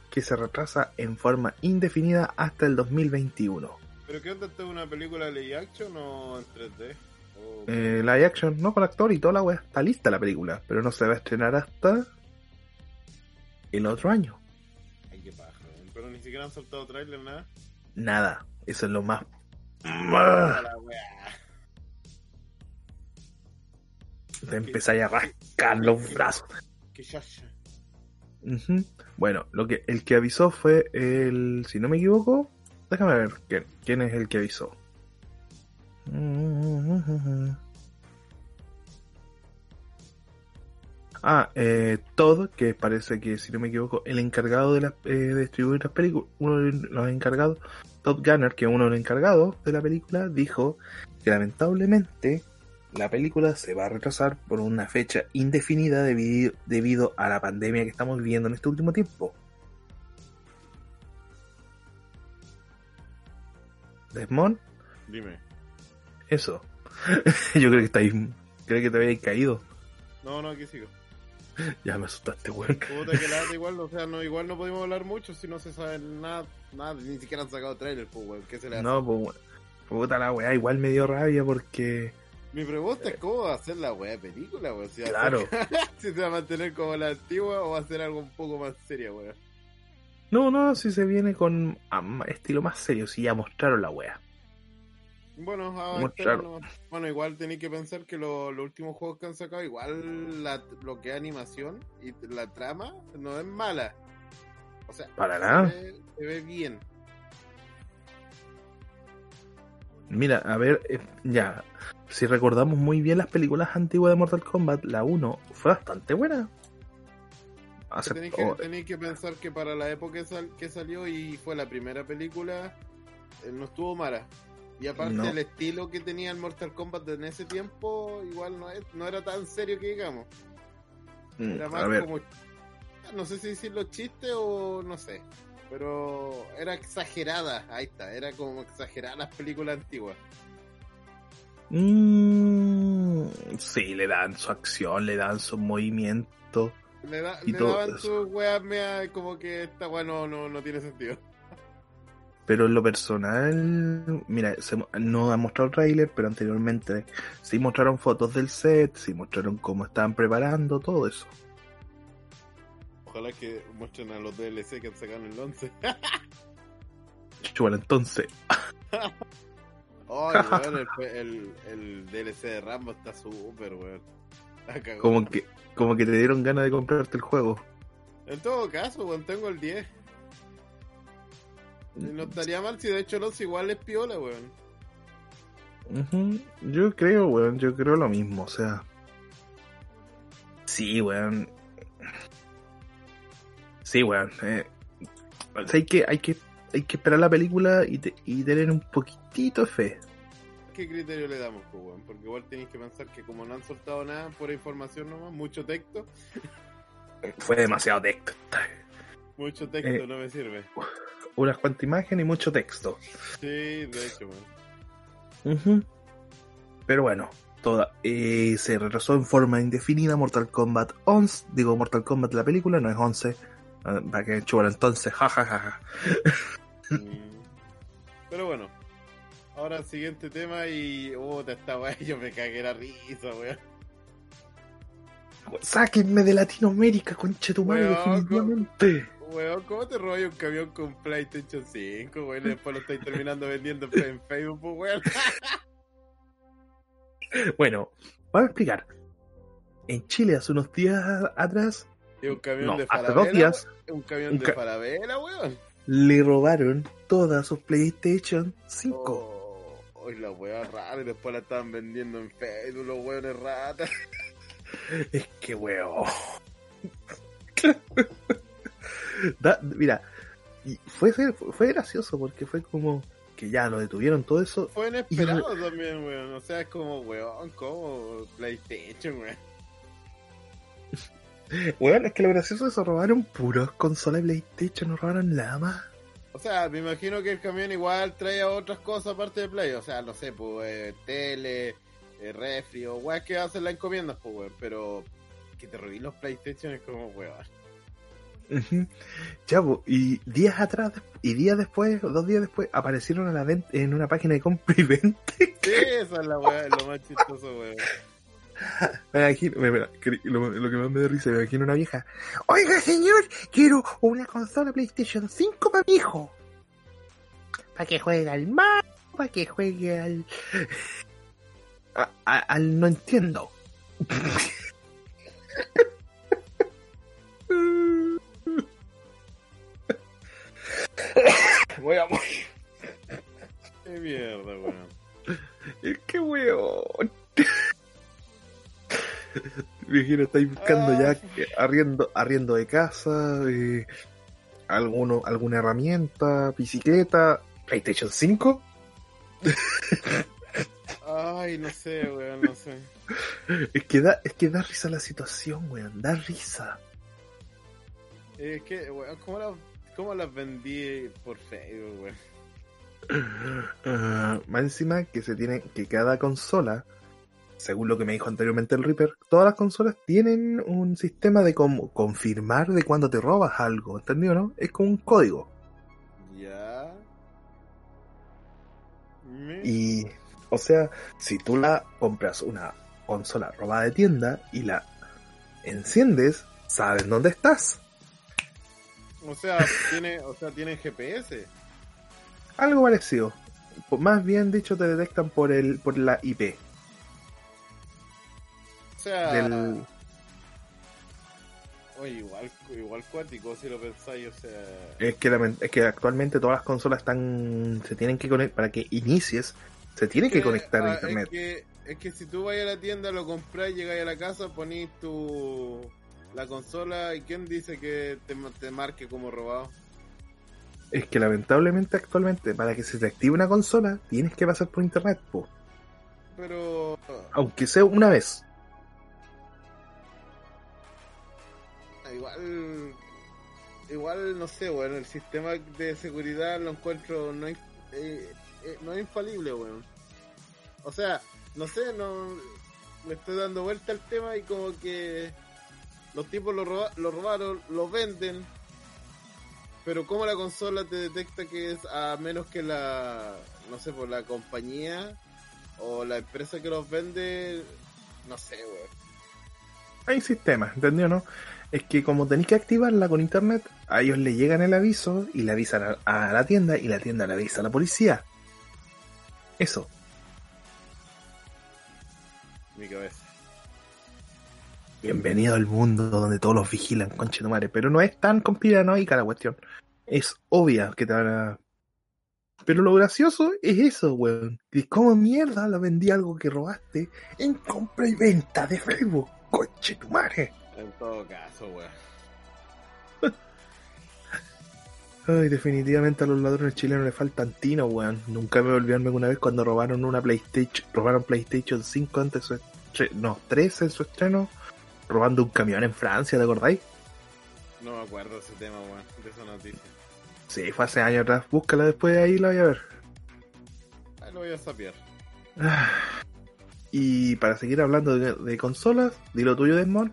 que se retrasa en forma indefinida hasta el 2021. ¿Pero qué onda? ¿Esta es una película de live action o en 3D? Eh, live action, no con actor y toda la wea, está lista la película, pero no se va a estrenar hasta el otro año. Ay, qué paja. Pero ni siquiera han soltado trailer, nada. Nada, eso es lo más... La weá. Te empezáis a rascar los brazos. Chacha. Ujú. Bueno, lo que el que avisó fue el, si no me equivoco, déjame ver quién, quién es el que avisó. <laughs> Ah, eh, Todd, que parece que, si no me equivoco, el encargado de, eh, de distribuir las películas, uno de los encargados, Todd Gunner, que es uno de los encargados de la película, dijo que lamentablemente la película se va a retrasar por una fecha indefinida debido, debido a la pandemia que estamos viviendo en este último tiempo. Desmond, Dime. Eso. <laughs> Yo creo que estáis. Creo que te habéis caído. No, no, aquí sigo. Ya me asustaste, weón. Puta que lata igual, o sea, no, igual no podemos hablar mucho si no se sabe nada, nada, ni siquiera han sacado trailer, pues, weón, ¿qué se le hace? No, pues, weón. puta la weá, igual me dio rabia porque. Mi pregunta es cómo va a ser la weá película, weón, si, va a Claro. <laughs> si se va a mantener como la antigua o va a ser algo un poco más seria, weón. No, no, si se viene con estilo más serio, si ya mostraron la weá. Bueno, a Muy esperar claro. nomás. bueno, igual tenéis que pensar que lo- los últimos juegos que han sacado, igual la- lo que es animación y la trama no es mala. O sea, Para se nada. ve- se ve bien. Mira, a ver, eh, ya. Si recordamos muy bien las películas antiguas de Mortal Kombat, la 1 fue bastante buena. Tenéis que, tenéis que pensar que para la época que, sal- que salió y fue la primera película, eh, no estuvo mala. Y aparte No. el estilo que tenía el Mortal Kombat en ese tiempo, igual no, es- no era tan serio que digamos. mm, Era más como, no sé si decirlo chiste o no sé, pero era exagerada, ahí está, era como exagerada las películas antiguas. mm, sí, le dan su acción, le dan su movimiento. Le, da- Y le todo daban eso. sus weas mea como que esta wea no, no, no tiene sentido. Pero en lo personal, mira, se no han mostrado el trailer, pero anteriormente sí mostraron fotos del set, sí mostraron cómo estaban preparando, todo eso. Ojalá que muestren a los DLC que han sacado en el 11. Bueno, <laughs> entonces, <laughs> Ay, <laughs> weón, el, el, el DLC de Rambo está súper, weón. Como que, como que te dieron ganas de comprarte el juego. En todo caso, weón, tengo el 10. No estaría mal si de hecho el 11 igual es piola, weón. Yo creo, weón, yo creo lo mismo, o sea. Sí, weón. Sí, weón. eh, o sea, hay que, hay que, hay que esperar la película y, te- y tener un poquitito de fe. ¿Qué criterio le damos, weón? Porque igual tenéis que pensar que como no han soltado nada, pura información nomás, mucho texto, Fue demasiado texto. mucho texto Eh. no me sirve. Unas cuantas imágenes y mucho texto. Sí, de hecho, weón. Ujú. Pero bueno, toda, eh, se retrasó en forma indefinida Mortal Kombat 11. Digo, Mortal Kombat la película, no es 11. ah, Para que chulo entonces, jajajaja. Mm. Pero bueno, ahora el siguiente tema y. Oh, esta weá, <laughs> yo me cagué la risa, weón. Sáquenme de Latinoamérica, conche tu madre, definitivamente. Weón, ¿cómo te robas un camión con PlayStation 5, weón? Y después lo estáis terminando vendiendo en Facebook, pues, weón. <laughs> Bueno, vamos a explicar. En Chile, hace unos días atrás, Y un camión no, de hace Falabella. dos días. Un camión un de Falabella, weón. le robaron todas sus PlayStation 5. Oh, oh, y la weá rara, y después la estaban vendiendo en Facebook, los weones ratas. Es que weón. <laughs> <laughs> Da- mira, y fue, fue, gracioso porque fue como que ya lo detuvieron todo eso. Fue inesperado también, weón. O sea, es como, weón, como PlayStation, weón. <laughs> Bueno, es que lo gracioso es que robaron puros consolas de PlayStation, no robaron nada más. O sea, me imagino que el camión igual trae otras cosas aparte de Play. O sea, no sé, pues eh, tele, eh, refri o weas que hacen las encomiendas, pues weón. Pero que te robí los PlayStation es como weón. Po, y días atrás, y días después, dos días después, aparecieron a la venta en una página de compra y venta. <laughs> Esa es la wea, lo más chistoso, weón. Me imagino- me- me- que- lo, lo que más me da risa, me imagino una vieja. Oiga, señor, quiero una consola PlayStation 5 para mi hijo. Para que juegue al Mario, para que juegue al. a- a- al no entiendo. <laughs> <laughs> Voy a morir. <laughs> Qué mierda, weón. <laughs> ¡Qué weón! Viejero, estáis buscando ya que arriendo, arriendo de casa, eh, alguno, alguna herramienta, bicicleta, PlayStation 5. Ay, no sé, weón, no sé. Es que da, es que da risa la situación, weón, da risa. Es que, weón, ¿cómo las, cómo las vendí por Facebook, weón? Ah, más encima que se tiene, que cada consola, según lo que me dijo anteriormente el Reaper, todas las consolas tienen un sistema de confirmar de cuando te robas algo, ¿entendido no? Es como un código. Ya. Me- Y, o sea, si tú la compras una consola robada de tienda y la enciendes, sabes dónde estás. O sea, tiene, o sea, tiene GPS. Algo parecido. Más bien dicho, te detectan por el por la IP O sea, del. oye, igual, igual cuático si lo pensáis, o sea. Es que, lamen- es que actualmente todas las consolas están se tienen que conectar para que inicies, se tiene que Eh, conectar a ah, internet. Es que, es que si tú vas a la tienda, lo compras, llegáis a la casa, ponís tu la consola y quién dice que te, ma- te marque como robado. Es que lamentablemente actualmente para que se te active una consola tienes que pasar por internet, po. Pero aunque sea una vez. igual, igual no sé, bueno, el sistema de seguridad lo encuentro no es, eh, eh, no es infalible, weón. O sea, no sé, no le estoy dando vuelta al tema y como que los tipos lo, roba- lo robaron, lo venden, pero como la consola te detecta que es a menos que la, no sé, por la compañía o la empresa que los vende, no sé, weón. Hay sistemas, ¿entendió no? Es que como tenéis que activarla con internet, a ellos le llegan el aviso y le avisan a, a la tienda y la tienda le avisa a la policía. Eso. Mi cabeza. Bienvenido al mundo donde todos los vigilan, conche tu madre. Pero no es tan conspiranoica la cuestión. Es obvia que te van a... Pero lo gracioso es eso, weón. Que como mierda la vendí algo que robaste en compra y venta de Facebook. Conche tu madre. En todo caso, weón. <laughs> Ay, definitivamente a los ladrones chilenos le faltan tino, weón. Nunca me volví a olvidarme que una vez cuando robaron una PlayStation, robaron PlayStation 5 antes de su estreno, no, 3 en su estreno, robando un camión en Francia, ¿te acordáis? No me acuerdo de ese tema, weón, de esa noticia. Sí, fue hace años atrás. Búscala después de ahí, la voy a ver. Ahí lo voy a sapear. Ah. Y para seguir hablando de, de consolas, di lo tuyo, Desmond.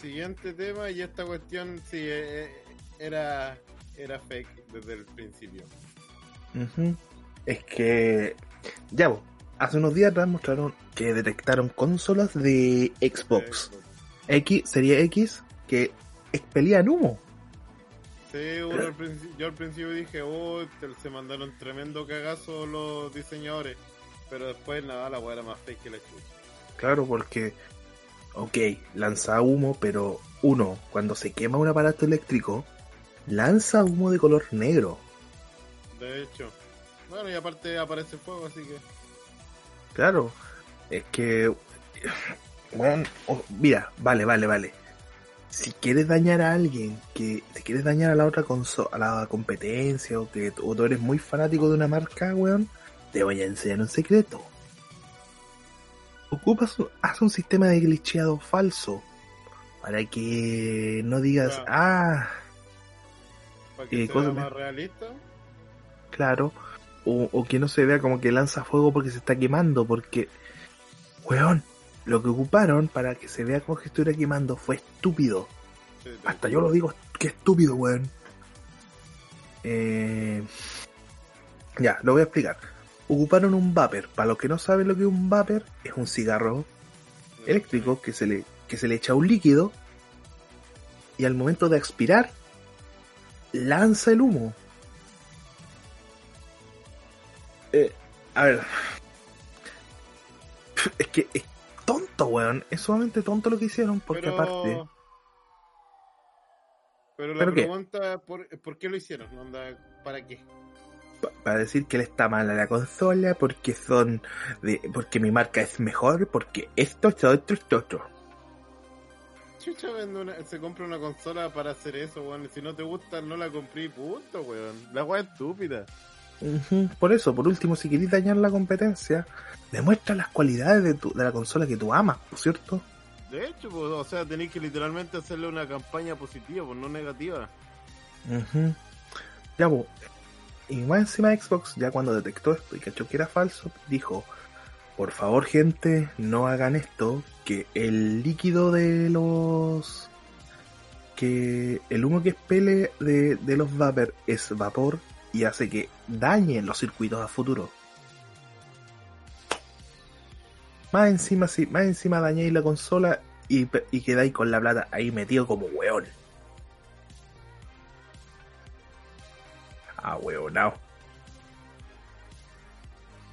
Siguiente tema, y esta cuestión sí eh, eh, era, era fake desde el principio. Es que, ya, vos, hace unos días atrás mostraron que detectaron consolas de Xbox X, serie X, que expelían humo. Sí, uno al yo al principio dije, oh, se mandaron tremendo cagazo los diseñadores. Pero después, nada, la weá era más fake que la chucha. Claro, porque, ok, lanza humo, pero uno, cuando se quema un aparato eléctrico, lanza humo de color negro. De hecho. Bueno, y aparte aparece fuego, así que. Claro, es que, bueno, oh, mira, vale, vale, vale. Si quieres dañar a alguien, que si quieres dañar a la otra a la competencia, o que o tú eres muy fanático de una marca, weón, te voy a enseñar un secreto. Ocupas, un- haz un sistema de glitcheado falso. Para que no digas, ah, Para que Eh, sea más realista. claro. O, o que no se vea como que lanza fuego porque se está quemando. Porque, weón, lo que ocuparon para que se vea como que estuviera quemando fue estúpido. Sí, Hasta yo lo digo, que estúpido, weón. Eh... Ya, lo voy a explicar. Ocuparon un vapor. Para los que no saben lo que es un vapor, es un cigarro eléctrico que se le, que se le echa un líquido y al momento de expirar lanza el humo. Eh, a ver. <laughs> Es que es tonto, weón. Es sumamente tonto lo que hicieron porque Pero- aparte... Pero la pregunta es por, por qué lo hicieron, ¿para qué? pa- para decir que le está mal a la consola, porque son de, porque mi marca es mejor, porque esto, esto, esto, esto, otro. Chucha una, se compra una consola para hacer eso, weón. Si no te gusta, no la compré punto, weón. La weá es Por eso, por último, si queréis dañar la competencia, demuestra las cualidades de, tu, de la consola que tú amas, ¿por cierto? De hecho, pues, o sea, tenéis que literalmente hacerle una campaña positiva, pues no negativa. Ya, pues. Y más encima Xbox, ya cuando detectó esto y cachó que era falso, dijo, por favor gente, no hagan esto, que el líquido de los... que el humo que expele de, de los vapor es vapor y hace que dañen los circuitos a futuro. Más encima, sí, más encima dañáis la consola y, y quedáis con la plata ahí metido como weón. Ah, weonao.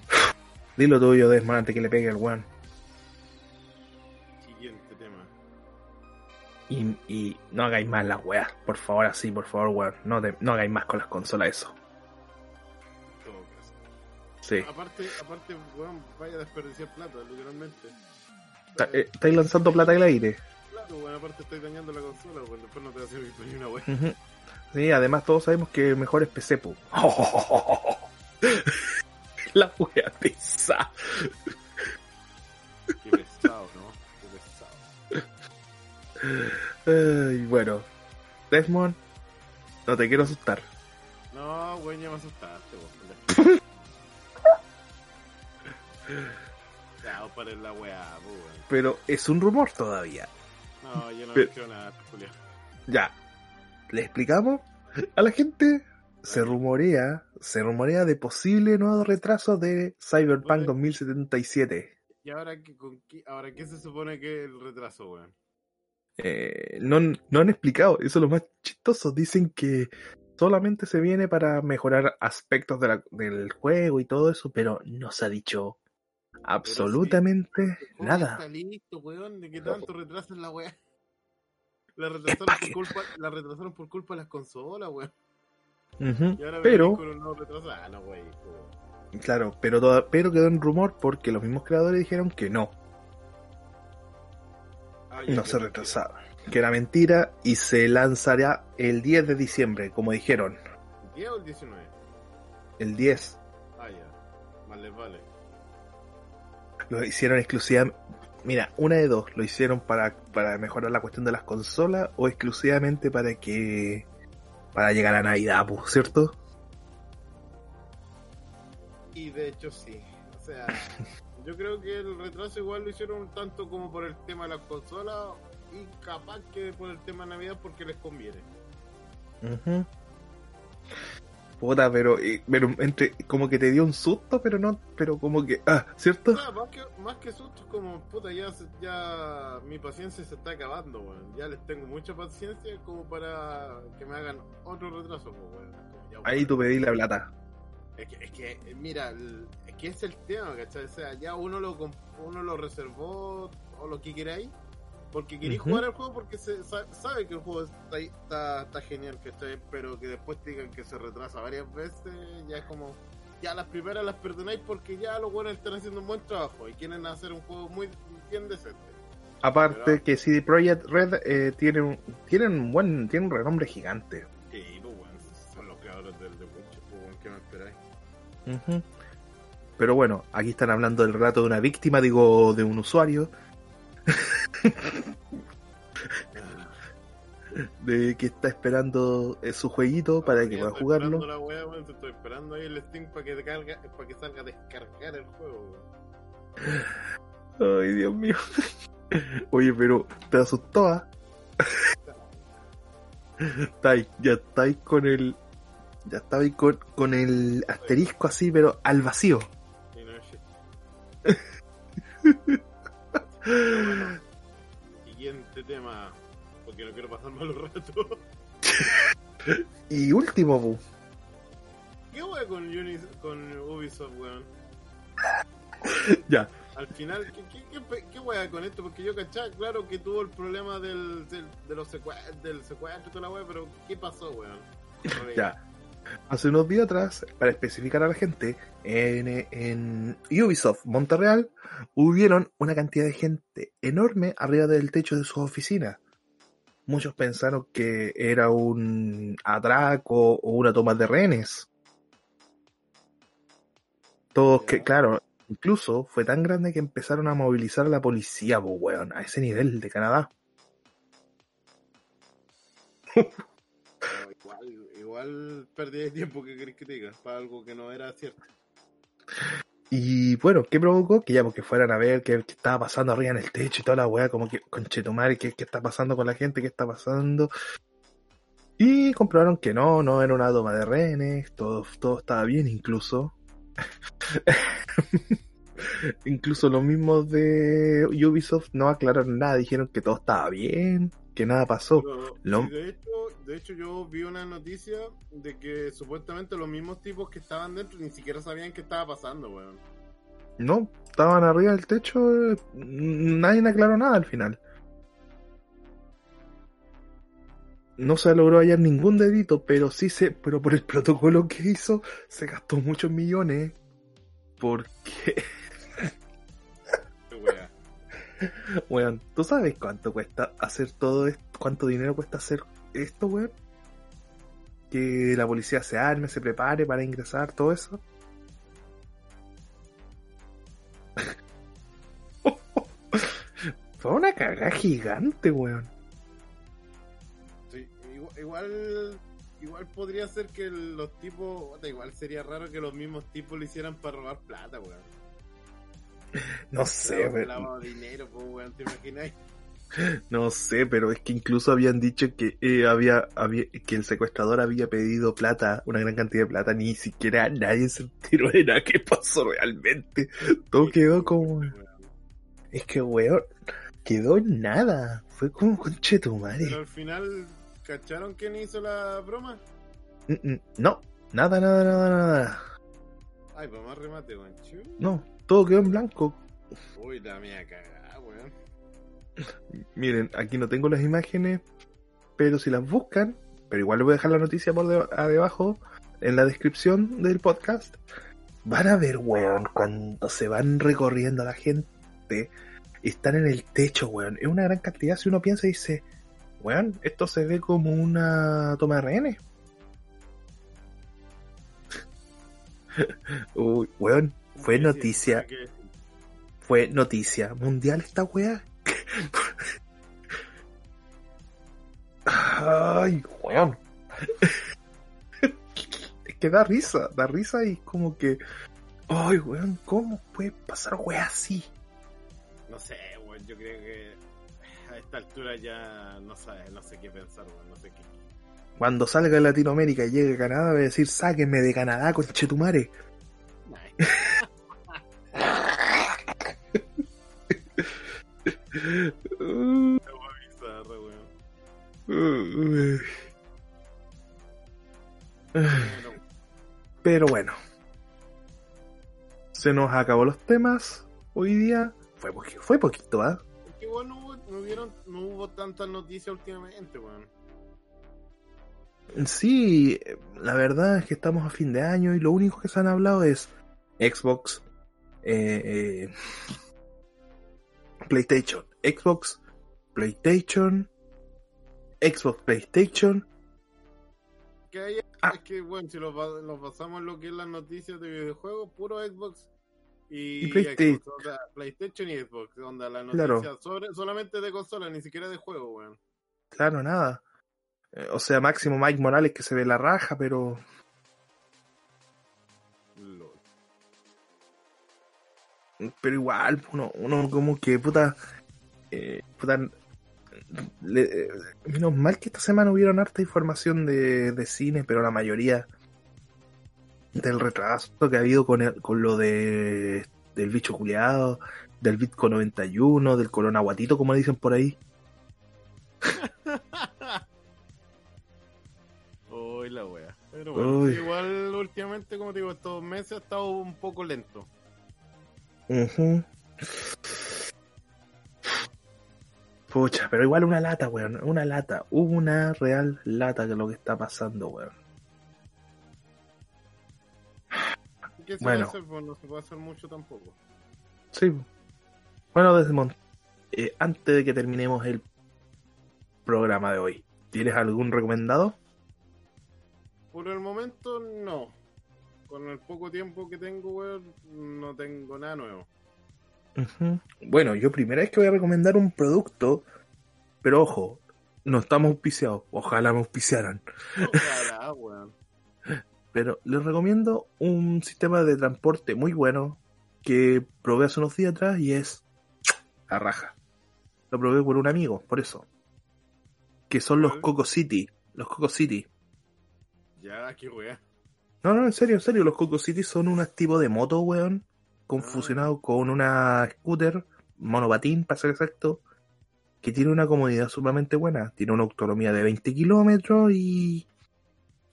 <sighs> Dilo tuyo, Desmond, antes que le pegue al weón. Siguiente tema. Y, y no hagáis más las weas, por favor, así, por favor, weón. No, te- no hagáis más con las consolas eso. Sí. Aparte, aparte, weón, vaya a desperdiciar plata, literalmente. Eh, estáis lanzando plata al aire. Claro, weón, aparte estoy dañando la consola, weón. Después no te va a servir ni una. Ujú. Sí, además todos sabemos que mejor es PC, po. <laughs> La wea pesada. Qué pesado, ¿no? Qué pesado. Ay, bueno. Desmond, no te quiero asustar. No, weón, ya me asustaste, weón. La weá. Pero es un rumor todavía. No, yo no Pero- creo nada, Julián. Ya. ¿Le explicamos? A la gente se rumorea, se rumorea de posible nuevo retraso de Cyberpunk Vale. 2077. ¿Y ahora qué, con qué, ahora qué se supone que es el retraso, weón? Eh, no, no han explicado, eso es lo más chistoso. Dicen que solamente se viene para mejorar aspectos de la- del juego y todo eso, pero no se ha dicho absolutamente nada. Está listo, weón, de que tanto retrasan la weá. <laughs> La retrasaron, pa' por culpa, la retrasaron por culpa de las consolas, weón. Ujú, Y ahora Pero, con un. Ah, no, wey. weón. claro, pero, toda- pero quedó en rumor porque los mismos creadores dijeron que no, Ah, no se mentira. retrasaba, que era mentira y se lanzará el 10 de diciembre, como dijeron, ¿El 10 o el 19? el 10. Ah, ya. Vale, vale. Lo hicieron exclusivamente. Mira, una de dos, lo hicieron para, para mejorar la cuestión de las consolas o exclusivamente para que. para llegar a Navidad, pues, ¿cierto? Y de hecho sí. O sea, <laughs> yo creo que el retraso igual lo hicieron tanto como por el tema de las consolas y capaz que por el tema de Navidad porque les conviene. Ujú. Puta, pero, eh, pero entre, como que te dio un susto, pero no, pero como que, ah, ¿cierto? Sea, más que, más que susto, como puta, ya, ya mi paciencia se está acabando, weón. Ya les tengo mucha paciencia como para que me hagan otro retraso, pues, weón. Ahí tú pedí la plata. Es que, es que mira, el- es que es el tema, ¿cachai? O sea, ya uno lo, uno lo reservó o lo que queráis, porque Ujú. jugar al juego porque se sa- sabe que el juego está, está, está genial, ¿cachai? Pero que después te digan que se retrasa varias veces, ya es como, ya las primeras las perdonáis porque ya los buenos están haciendo un buen trabajo y quieren hacer un juego muy bien decente. Aparte Pero- que CD Projekt Red eh, tiene un, tiene un buen, tiene un renombre gigante. Y pues, weón, son los creadores del The Witcher, pues, ¿qué me esperáis? Ujú. Pero bueno, aquí están hablando del relato de una víctima, digo, de un usuario. <laughs> de que está esperando eh, su jueguito para que pueda jugarlo. la wea, Estoy esperando ahí el Steam para que, carga, para que salga a descargar el juego. Ay, Dios mío. <laughs> Oye, pero te asustó, ¿ah? <laughs> Estáis, ya estáis con el. Ya estabais con, con el asterisco así, pero al vacío. Y no. Pero bueno, siguiente tema, porque no quiero pasar malos ratos. <laughs> Y último, pu. ¿Qué wea con, Unis, con Ubisoft, weón? <laughs> Ya. Al final, ¿qué, qué, qué, wea con esto? Porque yo cachaba, claro que tuvo el problema del, del, de los secue- del secuestro y toda la wea, pero ¿qué pasó, weón? <laughs> Ya. Hace unos días atrás, para especificar a la gente, en, en Ubisoft Monterreal hubieron una cantidad de gente enorme arriba del techo de sus oficinas. Muchos pensaron que era un atraco o una toma de rehenes. Todos que, claro, incluso fue tan grande que empezaron a movilizar a la policía, pues, weón, a ese nivel de Canadá. <laughs> Igual, perdí de tiempo que querés que te para algo que no era cierto. Y bueno, ¿qué provocó? Que ya porque fueran a ver qué, qué estaba pasando arriba en el techo y toda la weá, como que, conchetumare, ¿qué, ¿qué está pasando con la gente? ¿Qué está pasando? Y comprobaron que no, no era una toma de rehenes, todo, todo estaba bien incluso. <laughs> incluso los mismos de Ubisoft no aclararon nada, dijeron que todo estaba bien, que nada pasó. Pero, Lo- sí, de, hecho, de hecho, yo vi una noticia de que supuestamente los mismos tipos que estaban dentro ni siquiera sabían qué estaba pasando, weón. No, estaban arriba del techo, eh, nadie aclaró nada al final. No se logró hallar ningún dedito, pero sí se, pero por el <laughs> protocolo que hizo, se gastó muchos millones. Porque. <laughs> weón, ¿tú sabes cuánto cuesta hacer todo esto? ¿Cuánto dinero cuesta hacer esto, weón? Que la policía se arme, se prepare para ingresar, todo eso. <laughs> Fue una cagada gigante, weón. Sí, igual, igual, podría ser que los tipos, igual sería raro que los mismos tipos lo hicieran para robar plata, weón. <laughs> No sé, de dinero, weón, ¿te imaginas? No sé, pero es que incluso habían dicho que eh, había, había que el secuestrador había pedido plata, una gran cantidad de plata, ni siquiera nadie se enteró de nada que pasó realmente. Todo quedó como, es que weón, quedó en nada. Fue como conche tu madre. Pero al final, ¿cacharon quién hizo la broma? Mm, mm, No, nada, nada, nada, nada. Ay, pues más remate, weón. No, todo quedó en blanco. Uy, la mía cagada, weón. Miren, aquí no tengo las imágenes, pero si las buscan, pero igual les voy a dejar la noticia por deba- debajo en la descripción del podcast. Van a ver, weón, cuando se van recorriendo la gente, están en el techo, weón. Es una gran cantidad. Si uno piensa y dice, weón, esto se ve como una toma de rehenes. <laughs> Uy, weón, fue noticia fue noticia mundial esta weá. Ay, weón. Es que da risa, da risa y como que. Ay, weón, ¿cómo puede pasar weá así? No sé, weón, yo creo que a esta altura ya no sé, no sé qué pensar, weón, no sé qué. Cuando salga de Latinoamérica y llegue a Canadá, voy a decir, sáquenme de Canadá, conchetumare. Bizarra, weón. Bueno, Pero bueno. Se nos acabó los temas hoy día. Fue, poqui- fue poquito, ¿ah? es que igual no hubo, no, hubo tantas noticias últimamente, weón. Sí, la verdad es que estamos a fin de año y lo único que se han hablado es Xbox, eh, eh, PlayStation, Xbox, PlayStation, Xbox, PlayStation. Que hay, Ah. es que, bueno, si lo, lo basamos en lo que es las noticias de videojuegos, puro Xbox y, Y PlayStation. Xbox, o sea, PlayStation y Xbox, onda la Claro. noticia sobre, solamente de consola, ni siquiera de juego, weón. Claro, nada. Eh, O sea, máximo Mike Morales que se ve la raja, pero pero igual, uno, uno como que puta, eh, puta le- eh, menos mal que esta semana hubieron harta información de, de cine, pero la mayoría del retraso que ha habido con, el- con lo de del bicho culiado, del Bitco 91, del Corona Guatito, como dicen por ahí. <laughs> Uy, la wea. Pero bueno, Uy. igual últimamente, como te digo, estos meses ha estado un poco lento. Pucha, pero igual una lata, weón. Una lata. Una real lata que es lo que está pasando, weón. ¿Qué se Bueno. puede hacer? Pues no se puede hacer mucho tampoco. Sí. Bueno, Desmond, eh, antes de que terminemos el programa de hoy, ¿tienes algún recomendado? Por el momento, no. Con el poco tiempo que tengo, weón, no tengo nada nuevo. Bueno, yo primera vez que voy a recomendar un producto, pero ojo, no estamos auspiciados. Ojalá me auspiciaran. Ojalá, <laughs> weón. Pero les recomiendo un sistema de transporte muy bueno que probé hace unos días atrás y es la raja. Lo probé por un amigo, por eso. Que son los. Coco City. Los Coco City. Ya, qué wea. No, no, en serio, en serio. Los Coco City son unos tipos de moto, weón. Con, Ah. con una scooter, monopatín, para ser exacto. Que tiene una comodidad sumamente buena. Tiene una autonomía de 20 kilómetros y.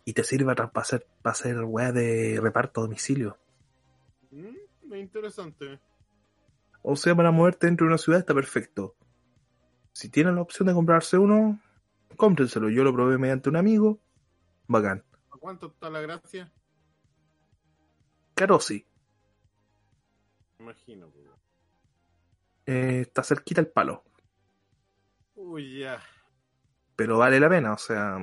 Y te sirve para hacer, para hacer weá de reparto a domicilio. Mm, interesante. O sea, para moverte dentro de una ciudad está perfecto. Si tienen la opción de comprarse uno, cómprenselo. Yo lo probé mediante un amigo. Bacán. ¿A cuánto está la gracia? Caro sí. Imagino, pues. Eh, está cerquita el palo. Uy, ya. Pero vale la pena, o sea.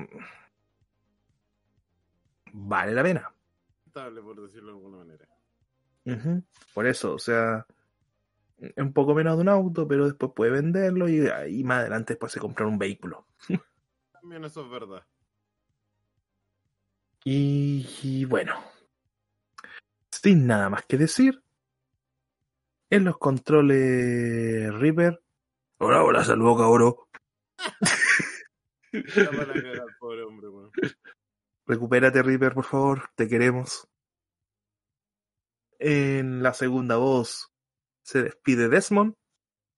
Vale la pena. Por decirlo de alguna manera. Ujú. Por eso, o sea. Es un poco menos de un auto, pero después puede venderlo y, y más adelante después se comprar un vehículo. También eso es verdad. <laughs> Y, y bueno, sin nada más que decir, en los controles Reaper. Hola, hola, saludo cabrón. Pobre hombre. Recupérate, Reaper, por favor, te queremos. En la segunda voz se despide Desmond.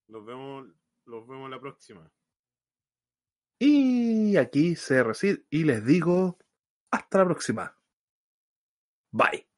Nos vemos, los vemos la próxima. Y aquí se reside y les digo hasta la próxima. Bye.